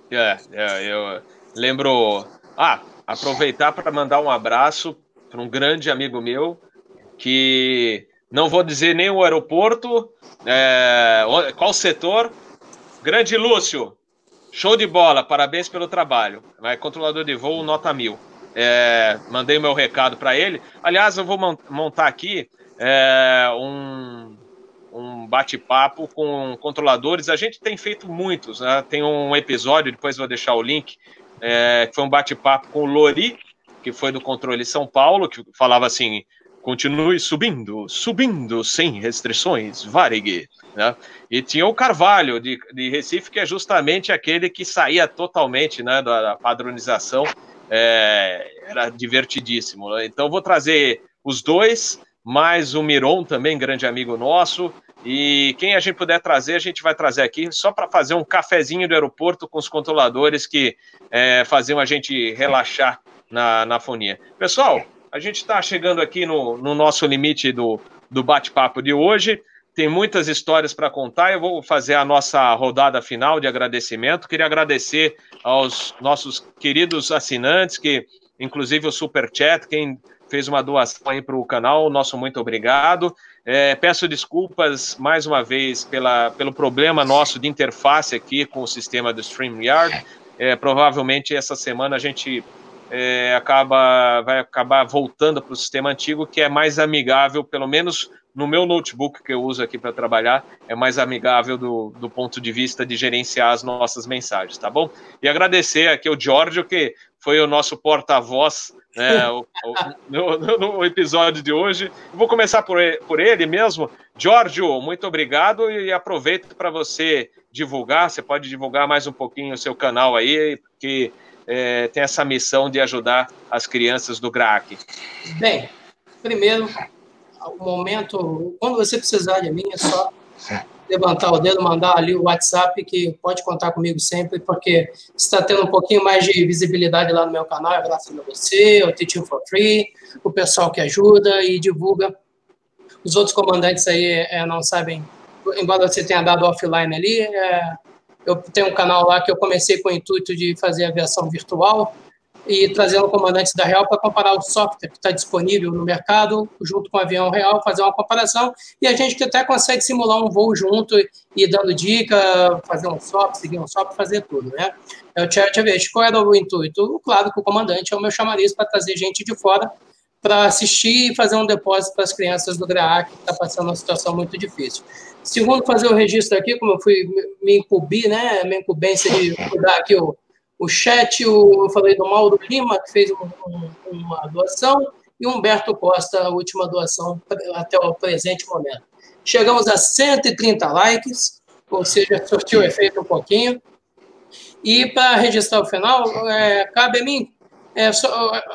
É, é eu lembro. Ah, aproveitar para mandar um abraço para um grande amigo meu que não vou dizer nem o aeroporto, é, qual setor. Grande Lúcio, show de bola, parabéns pelo trabalho. Vai controlador de voo nota mil. É, mandei meu recado para ele. Aliás, eu vou montar aqui é, um um bate-papo com controladores. A gente tem feito muitos, né? Tem um episódio, depois vou deixar o link, é, que foi um bate-papo com o Lori, que foi do Controle São Paulo, que falava assim: continue subindo, subindo sem restrições, Varig. Né? E tinha o Carvalho, de, de Recife, que é justamente aquele que saía totalmente né, da, padronização, é, era divertidíssimo. Né? Então, vou trazer os dois, mais o Miron, também grande amigo nosso, e quem a gente puder trazer, a gente vai trazer aqui só para fazer um cafezinho do aeroporto com os controladores que é, faziam a gente relaxar na, na fonia. Pessoal, a gente está chegando aqui no, no nosso limite do, do bate-papo de hoje. Tem muitas histórias para contar. Eu vou fazer a nossa rodada final de agradecimento. Queria agradecer aos nossos queridos assinantes, que inclusive o Super Chat, quem fez uma doação aí para o canal, nosso muito obrigado. É, peço desculpas mais uma vez pela, pelo problema nosso de interface aqui com o sistema do StreamYard. É, provavelmente essa semana a gente é, acaba, vai acabar voltando para o sistema antigo, que é mais amigável, pelo menos no meu notebook que eu uso aqui para trabalhar, é mais amigável do, do ponto de vista de gerenciar as nossas mensagens, tá bom? E agradecer aqui o Giorgio, que foi o nosso porta-voz né, o, o, no, no, episódio de hoje. Vou começar por por ele mesmo. Giorgio, muito obrigado e aproveito para você divulgar. Você pode divulgar mais um pouquinho o seu canal aí, que é, tem essa missão de ajudar as crianças do GRAC. Bem, primeiro, o momento, quando você precisar de mim, é só levantar o dedo, mandar ali o WhatsApp, que pode contar comigo sempre, porque está tendo um pouquinho mais de visibilidade lá no meu canal, é graças a você, o Teaching for Free, o pessoal que ajuda e divulga. Os outros comandantes aí é, não sabem, embora você tenha dado offline ali, é, eu tenho um canal lá que eu comecei com o intuito de fazer aviação virtual, e trazendo comandantes da Real para comparar o software que está disponível no mercado junto com o avião real, fazer uma comparação e a gente até consegue simular um voo junto e, dando dica, fazer um SOP, seguir um SOP, fazer tudo, né? É o Chat Aviation. Qual era o intuito? Claro que o comandante é o meu chamariz para trazer gente de fora para assistir e fazer um depósito para as crianças do GRAAC, que está passando uma situação muito difícil. Segundo, fazer o registro aqui, como eu fui me incubir, né, minha incumbência de cuidar aqui o o chat, eu falei do Mauro Lima, que fez um, um, uma doação, e Humberto Costa, a última doação até o presente momento. Chegamos a 130 likes, ou seja, surtiu o efeito um pouquinho. E para registrar o final, é, cabe a mim é,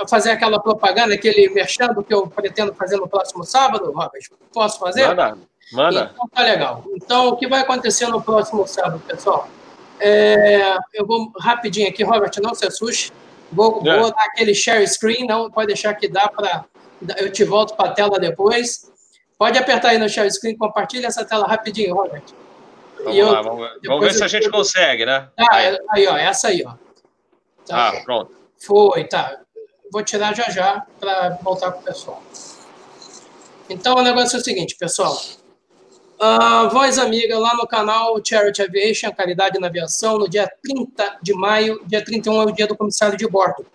fazer aquela propaganda, aquele merchando que eu pretendo fazer no próximo sábado, Robert? Posso fazer? Manda, manda. Então tá legal. Então, o que vai acontecer no próximo sábado, pessoal? É, eu vou rapidinho aqui, Robert, não se assuste. Vou, é. vou dar aquele share screen, não pode deixar que dá para. Eu te volto para a tela depois. Pode apertar aí no share screen, compartilha essa tela rapidinho, Robert. Vamos eu, lá, vamos, vamos ver se a gente consegue, né? Tá, aí. aí, ó, essa aí, ó. Tá. Ah, pronto. Foi, tá. Vou tirar já já para voltar para o pessoal. Então, o negócio é o seguinte, pessoal. Uh, voz amiga lá no canal Charity Aviation, Caridade na Aviação, no dia 30 de maio, dia 31 é o dia do comissário de bordo.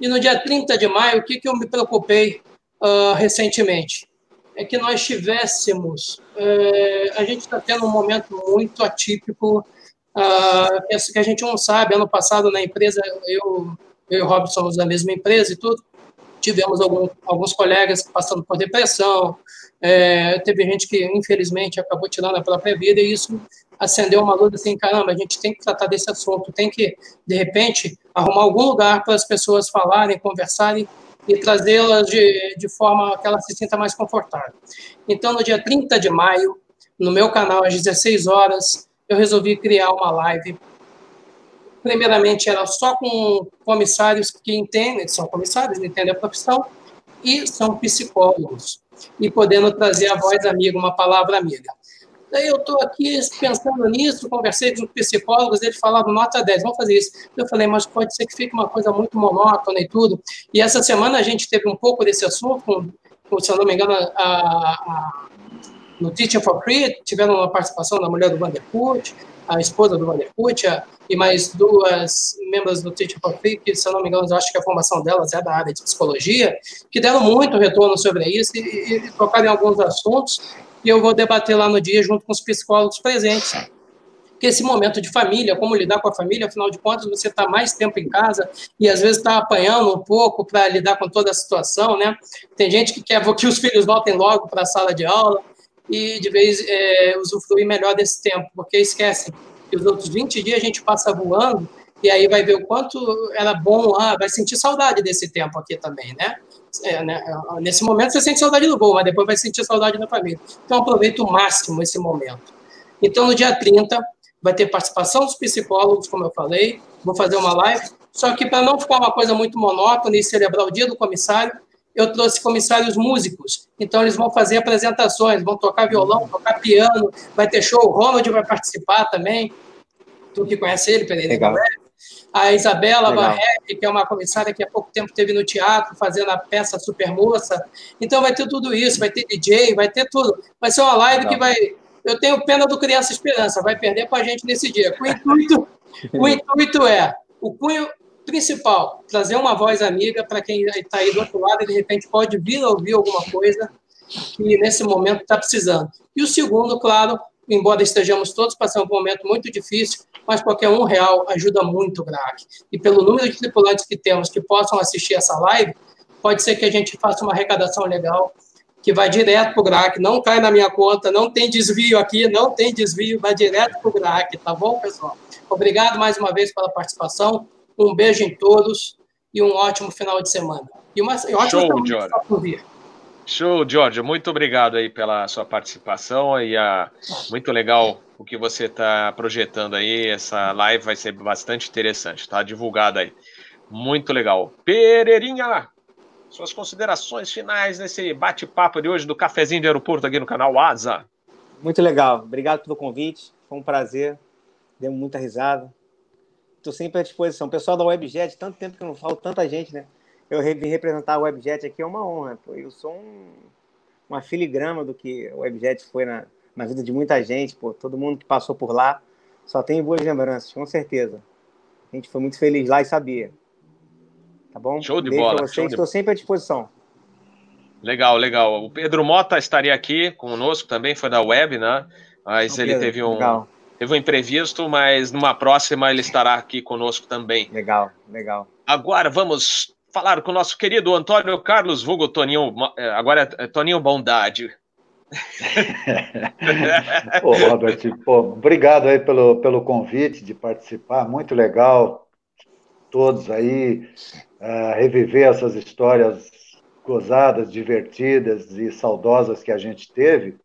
E no dia 30 de maio, o que, que eu me preocupei uh, recentemente? É que nós tivéssemos. Uh, a gente está tendo um momento muito atípico, uh, que a gente não sabe. Ano passado, na empresa, eu, eu e o Robson somos da mesma empresa e tudo, tivemos algum, alguns colegas passando por depressão, é, teve gente que, infelizmente, acabou tirando a própria vida e isso acendeu uma luz assim, caramba, a gente tem que tratar desse assunto, tem que, de repente, arrumar algum lugar para as pessoas falarem, conversarem e trazê-las de, de forma que ela se sinta mais confortável. Então, no dia 30 de maio, no meu canal, às 16 horas, eu resolvi criar uma live. Primeiramente, era só com comissários que entendem, são comissários, entendem a profissão, e são psicólogos e podendo trazer a voz amiga, uma palavra amiga. Daí eu estou aqui pensando nisso, conversei com os psicólogos, eles falavam nota 10, vamos fazer isso. Eu falei, mas pode ser que fique uma coisa muito monótona e tudo. E essa semana a gente teve um pouco desse assunto, com, com se eu não me engano, a, a, no Teaching for Free, tiveram uma participação da mulher do Vanderput, a esposa do Vanderput, e mais duas membros do Teaching for que, se eu não me engano, eu acho que a formação delas é da área de psicologia, que deram muito retorno sobre isso e, e tocaram em alguns assuntos que eu vou debater lá no dia junto com os psicólogos presentes. Que esse momento de família, como lidar com a família, afinal de contas, você está mais tempo em casa e às vezes está apanhando um pouco para lidar com toda a situação, né? Tem gente que quer que os filhos voltem logo para a sala de aula e de vez é, usufruir melhor desse tempo, porque esquecem que os outros 20 dias a gente passa voando, e aí vai ver o quanto era bom lá, vai sentir saudade desse tempo aqui também, né? É, né? Nesse momento você sente saudade do voo, mas depois vai sentir saudade da família. Então aproveita o máximo esse momento. Então no dia 30 vai ter participação dos psicólogos, como eu falei, vou fazer uma live, só que para não ficar uma coisa muito monótona e celebrar o dia do comissário, eu trouxe comissários músicos. Então, eles vão fazer apresentações, vão tocar violão, tocar piano, vai ter show. O Ronald vai participar também. Tu que conhece ele, Pereira. Legal. A Isabela Barretti, que é uma comissária que há pouco tempo teve no teatro fazendo a peça Super Moça. Então, vai ter tudo isso, vai ter DJ, vai ter tudo. Vai ser uma live Legal. que vai. Eu tenho pena do Criança Esperança, vai perder para a gente nesse dia. O intuito, o intuito é o cunho principal, trazer uma voz amiga para quem está aí do outro lado e de repente pode vir ouvir alguma coisa que nesse momento está precisando. E o segundo, claro, embora estejamos todos passando por um momento muito difícil, mas qualquer um real ajuda muito o GRAC. E pelo número de tripulantes que temos que possam assistir essa live, pode ser que a gente faça uma arrecadação legal que vai direto para o GRAC, não cai na minha conta, não tem desvio aqui, não tem desvio, vai direto para o GRAC, tá bom, pessoal? Obrigado mais uma vez pela participação. Um beijo em todos e um ótimo final de semana. E uma e Show, Jorge. Show, George. Muito obrigado aí pela sua participação e a muito legal o que você está projetando aí. Essa live vai ser bastante interessante, está divulgada aí. Muito legal. Pereirinha, suas considerações finais nesse bate-papo de hoje do cafezinho de aeroporto aqui no canal Asa. Muito legal. Obrigado pelo convite. Foi um prazer. Demos muita risada. Estou sempre à disposição. Pessoal da Webjet, tanto tempo que eu não falo, tanta gente, né? Eu vim representar a Webjet aqui, é uma honra. Pô. Eu sou um, uma filigrama do que o Webjet foi na, na vida de muita gente, pô. Todo mundo que passou por lá só tem boas lembranças, com certeza. A gente foi muito feliz lá e sabia. Tá bom? Show de Beijo bola. Vocês. Estou de... sempre à disposição. Legal, legal. O Pedro Mota estaria aqui conosco também, foi da web, né? Mas Não, ele Pedro, teve um, legal. Teve um imprevisto, mas numa próxima ele estará aqui conosco também. Legal, legal. Agora vamos falar com o nosso querido Antônio Carlos Vugo Toninho, é, agora é Toninho Bondade. pô, Robert, pô, obrigado aí pelo, pelo convite de participar, muito legal, todos aí, uh, reviver essas histórias gozadas, divertidas e saudosas que a gente teve.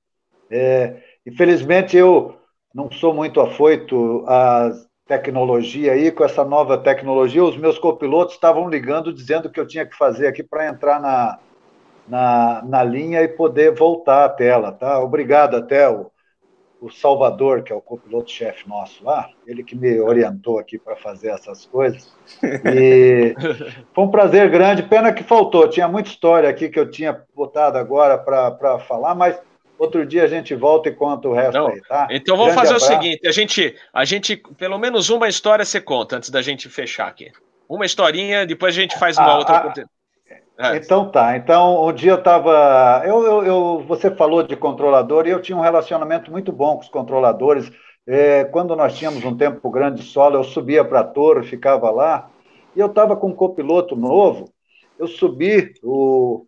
É, infelizmente, eu não sou muito afoito às tecnologia aí, com essa nova tecnologia, os meus copilotos estavam ligando dizendo que eu tinha que fazer aqui para entrar na, na, na linha e poder voltar à tela, tá? Obrigado até o, o Salvador, que é o copiloto-chefe nosso lá, ele que me orientou aqui para fazer essas coisas. E foi um prazer grande, pena que faltou, tinha muita história aqui que eu tinha botado agora para falar, mas Outro dia a gente volta e conta o resto Não. aí, tá? Então vamos Grande fazer abraço. o seguinte: a gente, a gente, pelo menos uma história você conta antes da gente fechar aqui. Uma historinha, depois a gente faz uma ah, outra. Ah, é. Então tá. Então, um dia eu estava. Eu, eu, eu, você falou de controlador e eu tinha um relacionamento muito bom com os controladores. É, quando nós tínhamos um tempo grande de solo, eu subia para a torre, ficava lá, e eu estava com um copiloto novo. Eu subi, o,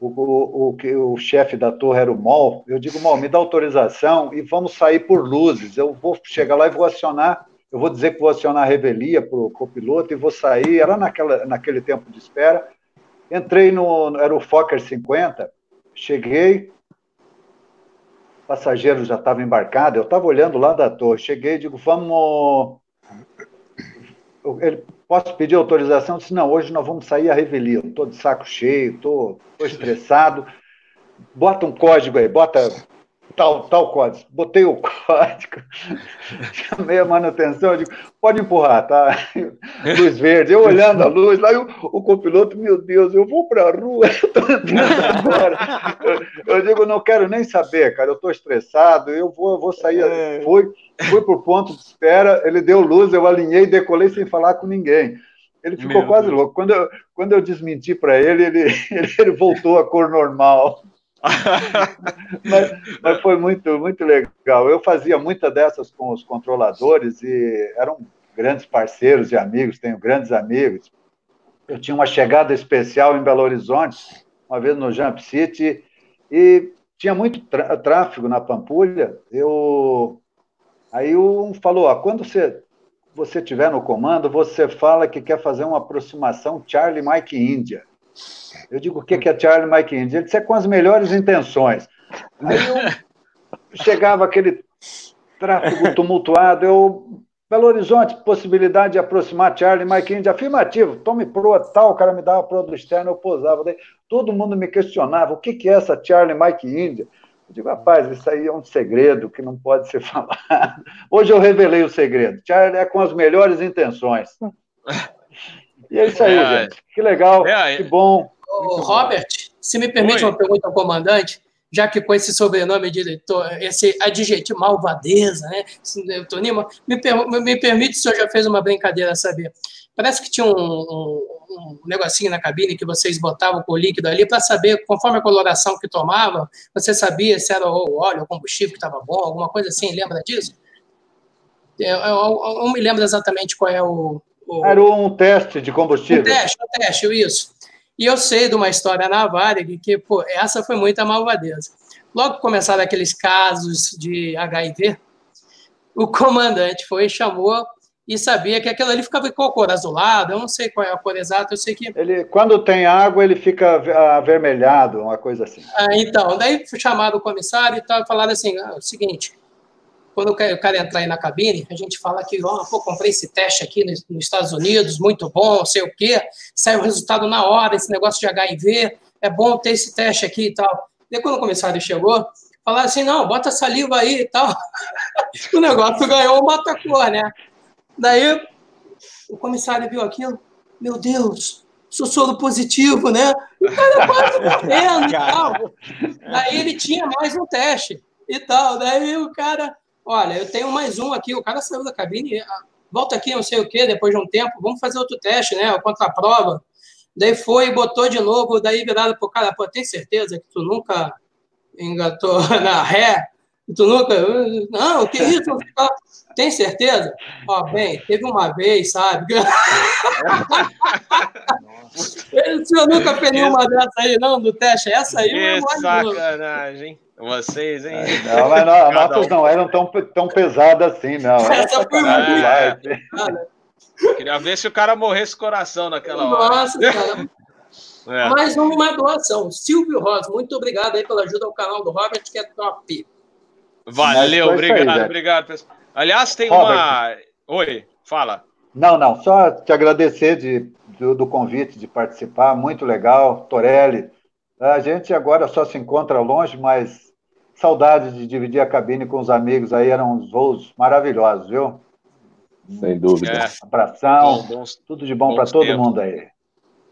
o, o, o, o chefe da torre era o MOL, eu digo, MOL, me dá autorização e vamos sair por luzes. Eu vou chegar lá e vou acionar, eu vou dizer que vou acionar a revelia para o copiloto e vou sair. Era naquela, naquele tempo de espera. Entrei no. Era o Fokker 50, cheguei, passageiro já estava embarcado, eu estava olhando lá da torre, cheguei e digo, vamos. Ele, Posso pedir autorização? Eu disse, não, hoje nós vamos sair a revelia. Estou de saco cheio, estou estressado. Bota um código aí, bota tal, tal código. Botei o código, chamei a manutenção, digo, pode empurrar, tá? Luz verde, eu olhando a luz, lá o, o copiloto, meu Deus, eu vou para a rua, eu agora. Eu, eu, digo, não quero nem saber, cara, eu estou estressado, eu vou, eu vou sair. É. Foi fui para o ponto de espera, ele deu luz, eu alinhei, decolei sem falar com ninguém. Ele ficou Meu quase Deus. louco. Quando eu, quando eu desmenti para ele, ele, ele, ele, voltou à cor normal. mas, mas, foi muito, muito legal. Eu fazia muita dessas com os controladores e eram grandes parceiros e amigos, tenho grandes amigos. Eu tinha uma chegada especial em Belo Horizonte, uma vez no Jump City, e tinha muito tráfego na Pampulha. Eu Aí um falou: ó, quando você você tiver no comando, você fala que quer fazer uma aproximação Charlie Mike India. Eu digo: o que é Charlie Mike India? Ele disse: é com as melhores intenções. Aí eu chegava aquele tráfego tumultuado, eu Belo Horizonte, possibilidade de aproximar Charlie Mike India, afirmativo, tome proa tal, o cara me dava proa do externo, eu posava. Daí, todo mundo me questionava, o que, que é essa Charlie Mike India? Eu digo, rapaz, isso aí é um segredo que não pode ser falado. Hoje eu revelei o segredo. Charlie é com as melhores intenções. E é isso aí, é, gente. Que legal, é, que bom. Ô, Robert, se me permite Oi. uma pergunta ao comandante, já que com esse sobrenome de esse adjetivo malvadeza, né? Toninho, me, me permite, se o senhor já fez uma brincadeira saber. Parece que tinha um, um, um negocinho na cabine que vocês botavam com o líquido ali para saber, conforme a coloração que tomava, você sabia se era o óleo, o combustível que estava bom, alguma coisa assim, lembra disso? Eu, eu, eu, não me lembro exatamente qual é o, o, Era um teste de combustível. Um teste, um teste, isso. E eu sei de uma história na Varig que, pô, essa foi muita malvadeza. Logo começaram aqueles casos de HIV, o comandante foi e chamou e sabia que aquilo ali ficava com a cor azulado, eu não sei qual é a cor exata, eu sei que... Ele, quando tem água, ele fica avermelhado, uma coisa assim. Ah, então, daí chamado o comissário e tal, falaram assim, ah, o seguinte, quando o cara entrar aí na cabine, a gente fala que, ó, oh, pô, comprei esse teste aqui nos, Estados Unidos, muito bom, sei o quê, sai o resultado na hora, esse negócio de HIV, é bom ter esse teste aqui e tal. Daí quando o comissário chegou, falaram assim, não, bota saliva aí e tal. o negócio ganhou uma cor, né? Daí o comissário viu aquilo, meu Deus, sou soro positivo, né? O cara quase morrendo e tal. Daí ele tinha mais um teste e tal. Daí o cara, olha, eu tenho mais um aqui. O cara saiu da cabine, volta aqui, não sei o quê, depois de um tempo, vamos fazer outro teste, né? Contra a prova. Daí foi botou de novo, daí virado pro cara, pô, tem certeza que tu nunca engatou na ré? Tu nunca. Não, que isso? Tem certeza? Ó, bem, teve uma vez, sabe? o senhor nunca fez nenhuma dessa aí, não, do teste? Essa aí é sacanagem. Vocês, hein? Não, mas não, notas não eram tão, tão pesadas assim, não. Essa foi muito é. Queria ver se o cara morresse coração naquela hora. Nossa, cara. É. Mais uma doação. Silvio Rosa, muito obrigado aí pela ajuda ao canal do Robert, que é top. Valeu, obrigado, aí, obrigado. Pessoal. Aliás, tem Robert. uma. Oi, fala. Não, não, só te agradecer de, do, do, convite de participar, muito legal. Torelli, a gente agora só se encontra longe, mas saudade de dividir a cabine com os amigos aí, eram uns voos maravilhosos, viu? Sem dúvida. É. Abração, bom, bons, tudo de bom para todo mundo aí.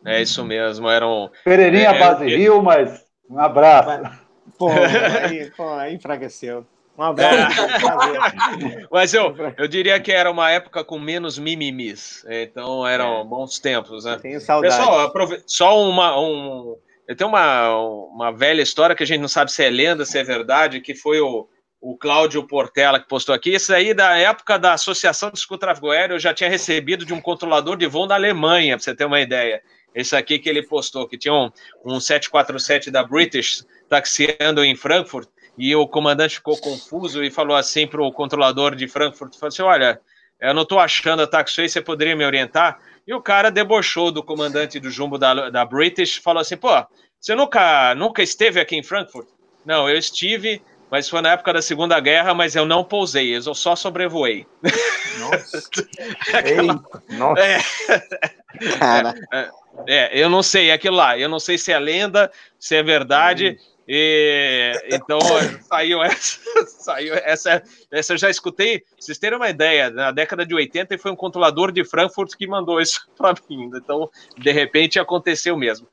É isso mesmo, eram. Pereirinha é, Base é, Rio, mas um abraço. Pô, aí, pô, aí enfraqueceu. Um abraço. É. Mas eu, eu diria que era uma época com menos mimimis. Então eram é. bons tempos, né? Tenho saudade. Pessoal, aprove... só uma. Um... Tenho uma, uma velha história que a gente não sabe se é lenda, se é verdade, que foi o, o Cláudio Portela que postou aqui. Isso aí da época da Associação de Tráfego Aéreo eu já tinha recebido de um controlador de voo da Alemanha, para você ter uma ideia. Esse aqui que ele postou, que tinha um, um 747 da British taxiando em Frankfurt, e o comandante ficou confuso e falou assim para o controlador de Frankfurt, falou assim, olha, eu não estou achando a taxiway, você poderia me orientar? E o cara debochou do comandante do jumbo da, da British, falou assim, pô, você nunca, nunca esteve aqui em Frankfurt? Não, eu estive, mas foi na época da Segunda Guerra, mas eu não pousei, eu só sobrevoei. Nossa. Ei, nossa. É, Cara. É, é, eu não sei, é aquilo lá, eu não sei se é lenda, se é verdade, hum. E, então, saiu essa, saiu essa, essa eu já escutei, vocês terem uma ideia, na década de 80 foi um controlador de Frankfurt que mandou isso para mim, então, de repente, aconteceu mesmo.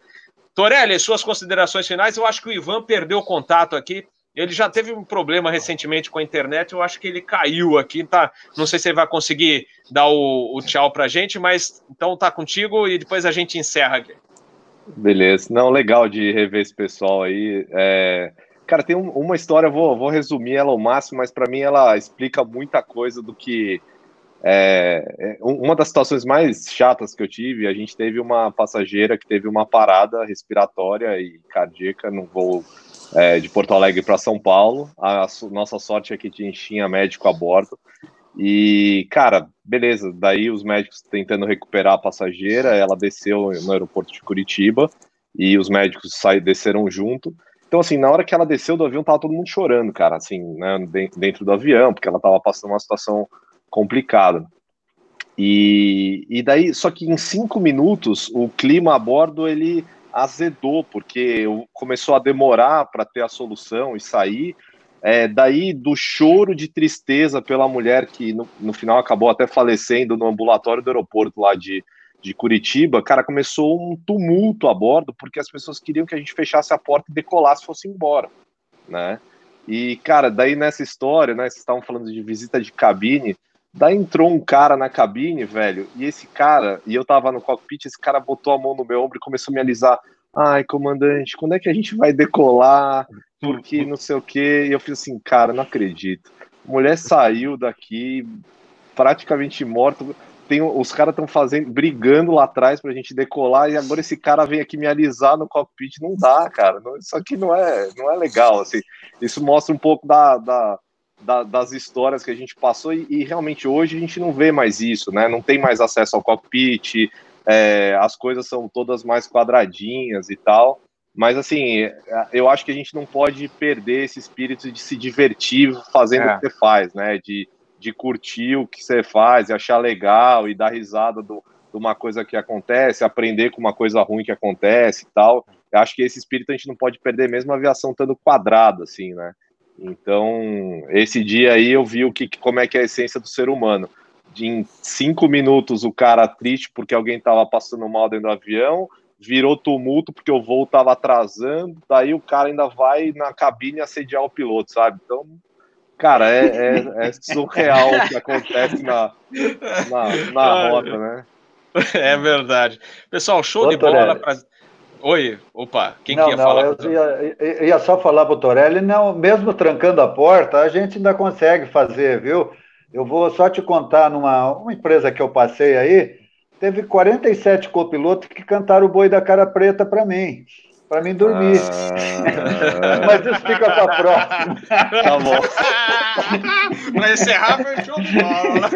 Torelli, suas considerações finais, eu acho que o Ivan perdeu o contato aqui, ele já teve um problema recentemente com a internet, eu acho que ele caiu aqui, tá? Não sei se ele vai conseguir dar o, o tchau pra gente, mas então tá contigo e depois a gente encerra aqui. Beleza. Não, legal de rever esse pessoal aí. É... Cara, tem um, uma história, vou, vou resumir ela ao máximo, mas para mim ela explica muita coisa do que. É... é uma das situações mais chatas que eu tive, a gente teve uma passageira que teve uma parada respiratória e cardíaca no voo é, de Porto Alegre para São Paulo. A, a, nossa sorte é que tinha médico a bordo. E, cara, beleza. Daí os médicos tentando recuperar a passageira, ela desceu no aeroporto de Curitiba e os médicos saíram, desceram junto. Então, assim, na hora que ela desceu do avião, tava todo mundo chorando, cara, assim, né, dentro do avião, porque ela tava passando uma situação complicada. E, e daí, só que em cinco minutos, o clima a bordo, ele azedou, porque começou a demorar para ter a solução e sair, é, daí do choro de tristeza pela mulher que no, no, final acabou até falecendo no ambulatório do aeroporto lá de, de Curitiba, cara, começou um tumulto a bordo porque as pessoas queriam que a gente fechasse a porta e decolasse e fosse embora, né? E, cara, daí nessa história, né, vocês estavam falando de visita de cabine, daí entrou um cara na cabine, velho, e esse cara, e eu tava no cockpit, esse cara botou a mão no meu ombro e começou a me alisar, ai, comandante, quando é que a gente vai decolar? porque não sei o que. E eu fiz assim, cara, não acredito. A mulher saiu daqui praticamente morta. Tem, os caras estão fazendo, brigando lá atrás pra gente decolar, e agora esse cara vem aqui me alisar no cockpit. Não dá, cara. Não, isso aqui não é, não é legal. Assim. Isso mostra um pouco da, da da, das histórias que a gente passou e, e, realmente hoje a gente não vê mais isso, né? Não tem mais acesso ao cockpit, é, as coisas são todas mais quadradinhas e tal. Mas assim, eu acho que a gente não pode perder esse espírito de se divertir fazendo é. o que você faz, né? De, de curtir o que você faz, e achar legal e dar risada do, de uma coisa que acontece, aprender com uma coisa ruim que acontece e tal. Eu acho que esse espírito a gente não pode perder mesmo a aviação estando quadrada, assim, né? Então, esse dia aí eu vi o que, como é que é a essência do ser humano. De, em cinco minutos o cara triste porque alguém estava passando mal dentro do avião, virou tumulto porque o voo estava atrasando, daí o cara ainda vai na cabine assediar o piloto, sabe? Então, cara, é, é, é surreal o que acontece na, na, na rota, né? É verdade. Pessoal, show de bola. Pra... Oi, opa, quem não, que ia não, falar? Eu ia, ia, só falar para o Torelli, não, mesmo trancando a porta, a gente ainda consegue fazer, viu? Eu vou só te contar numa uma empresa que eu passei aí, teve 47 copilotos que cantaram o boi da cara preta para mim para mim dormir. Ah... Mas isso fica para a próxima. Tá bom. para encerrar, fechou bola.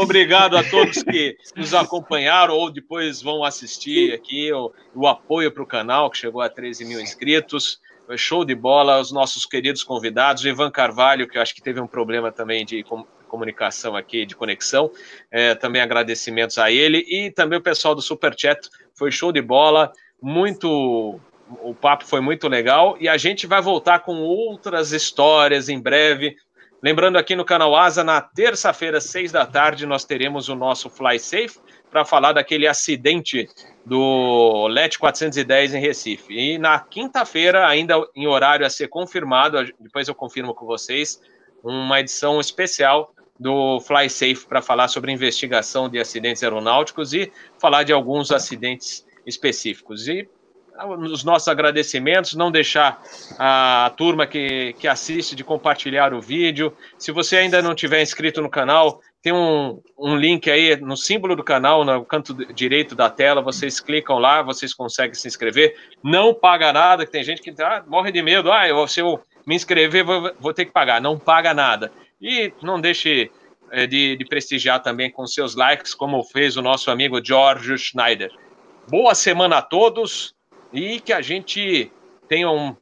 Obrigado a todos que nos acompanharam ou depois vão assistir aqui o, o apoio para o canal, que chegou a 13 mil inscritos. Show de bola, os nossos queridos convidados, o Ivan Carvalho, que eu acho que teve um problema também de comunicação aqui, de conexão. É, também agradecimentos a ele e também o pessoal do Super Chat foi show de bola, muito. O papo foi muito legal e a gente vai voltar com outras histórias em breve. Lembrando aqui no canal Asa, na terça-feira, seis da tarde, nós teremos o nosso Fly Safe para falar daquele acidente do LET 410 em Recife. E na quinta-feira, ainda em horário a ser confirmado, depois eu confirmo com vocês, uma edição especial do Fly Safe para falar sobre investigação de acidentes aeronáuticos e falar de alguns acidentes específicos. E ah, os nossos agradecimentos, não deixar a turma que, que assiste de compartilhar o vídeo. Se você ainda não tiver inscrito no canal, tem um, um link aí no símbolo do canal, no canto direito da tela, vocês clicam lá, vocês conseguem se inscrever. Não paga nada, que tem gente que ah, morre de medo, ah, eu, se eu me inscrever, vou, vou ter que pagar. Não paga nada. E não deixe é, de, de, prestigiar também com seus likes, como fez o nosso amigo George Schneider. Boa semana a todos e que a gente tenha um,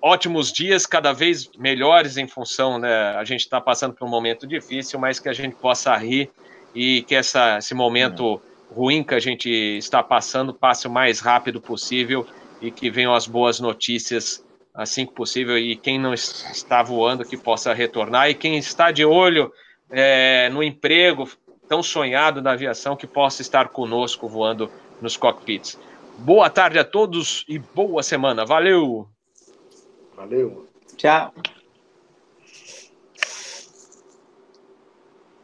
ótimos dias, cada vez melhores em função, né? A gente está passando por um momento difícil, mas que a gente possa rir e que essa, esse momento ruim que a gente está passando passe o mais rápido possível e que venham as boas notícias assim que possível e quem não está voando que possa retornar e quem está de olho é, no emprego tão sonhado na aviação que possa estar conosco voando nos cockpits. Boa tarde a todos e boa semana. Valeu! Valeu! Tchau!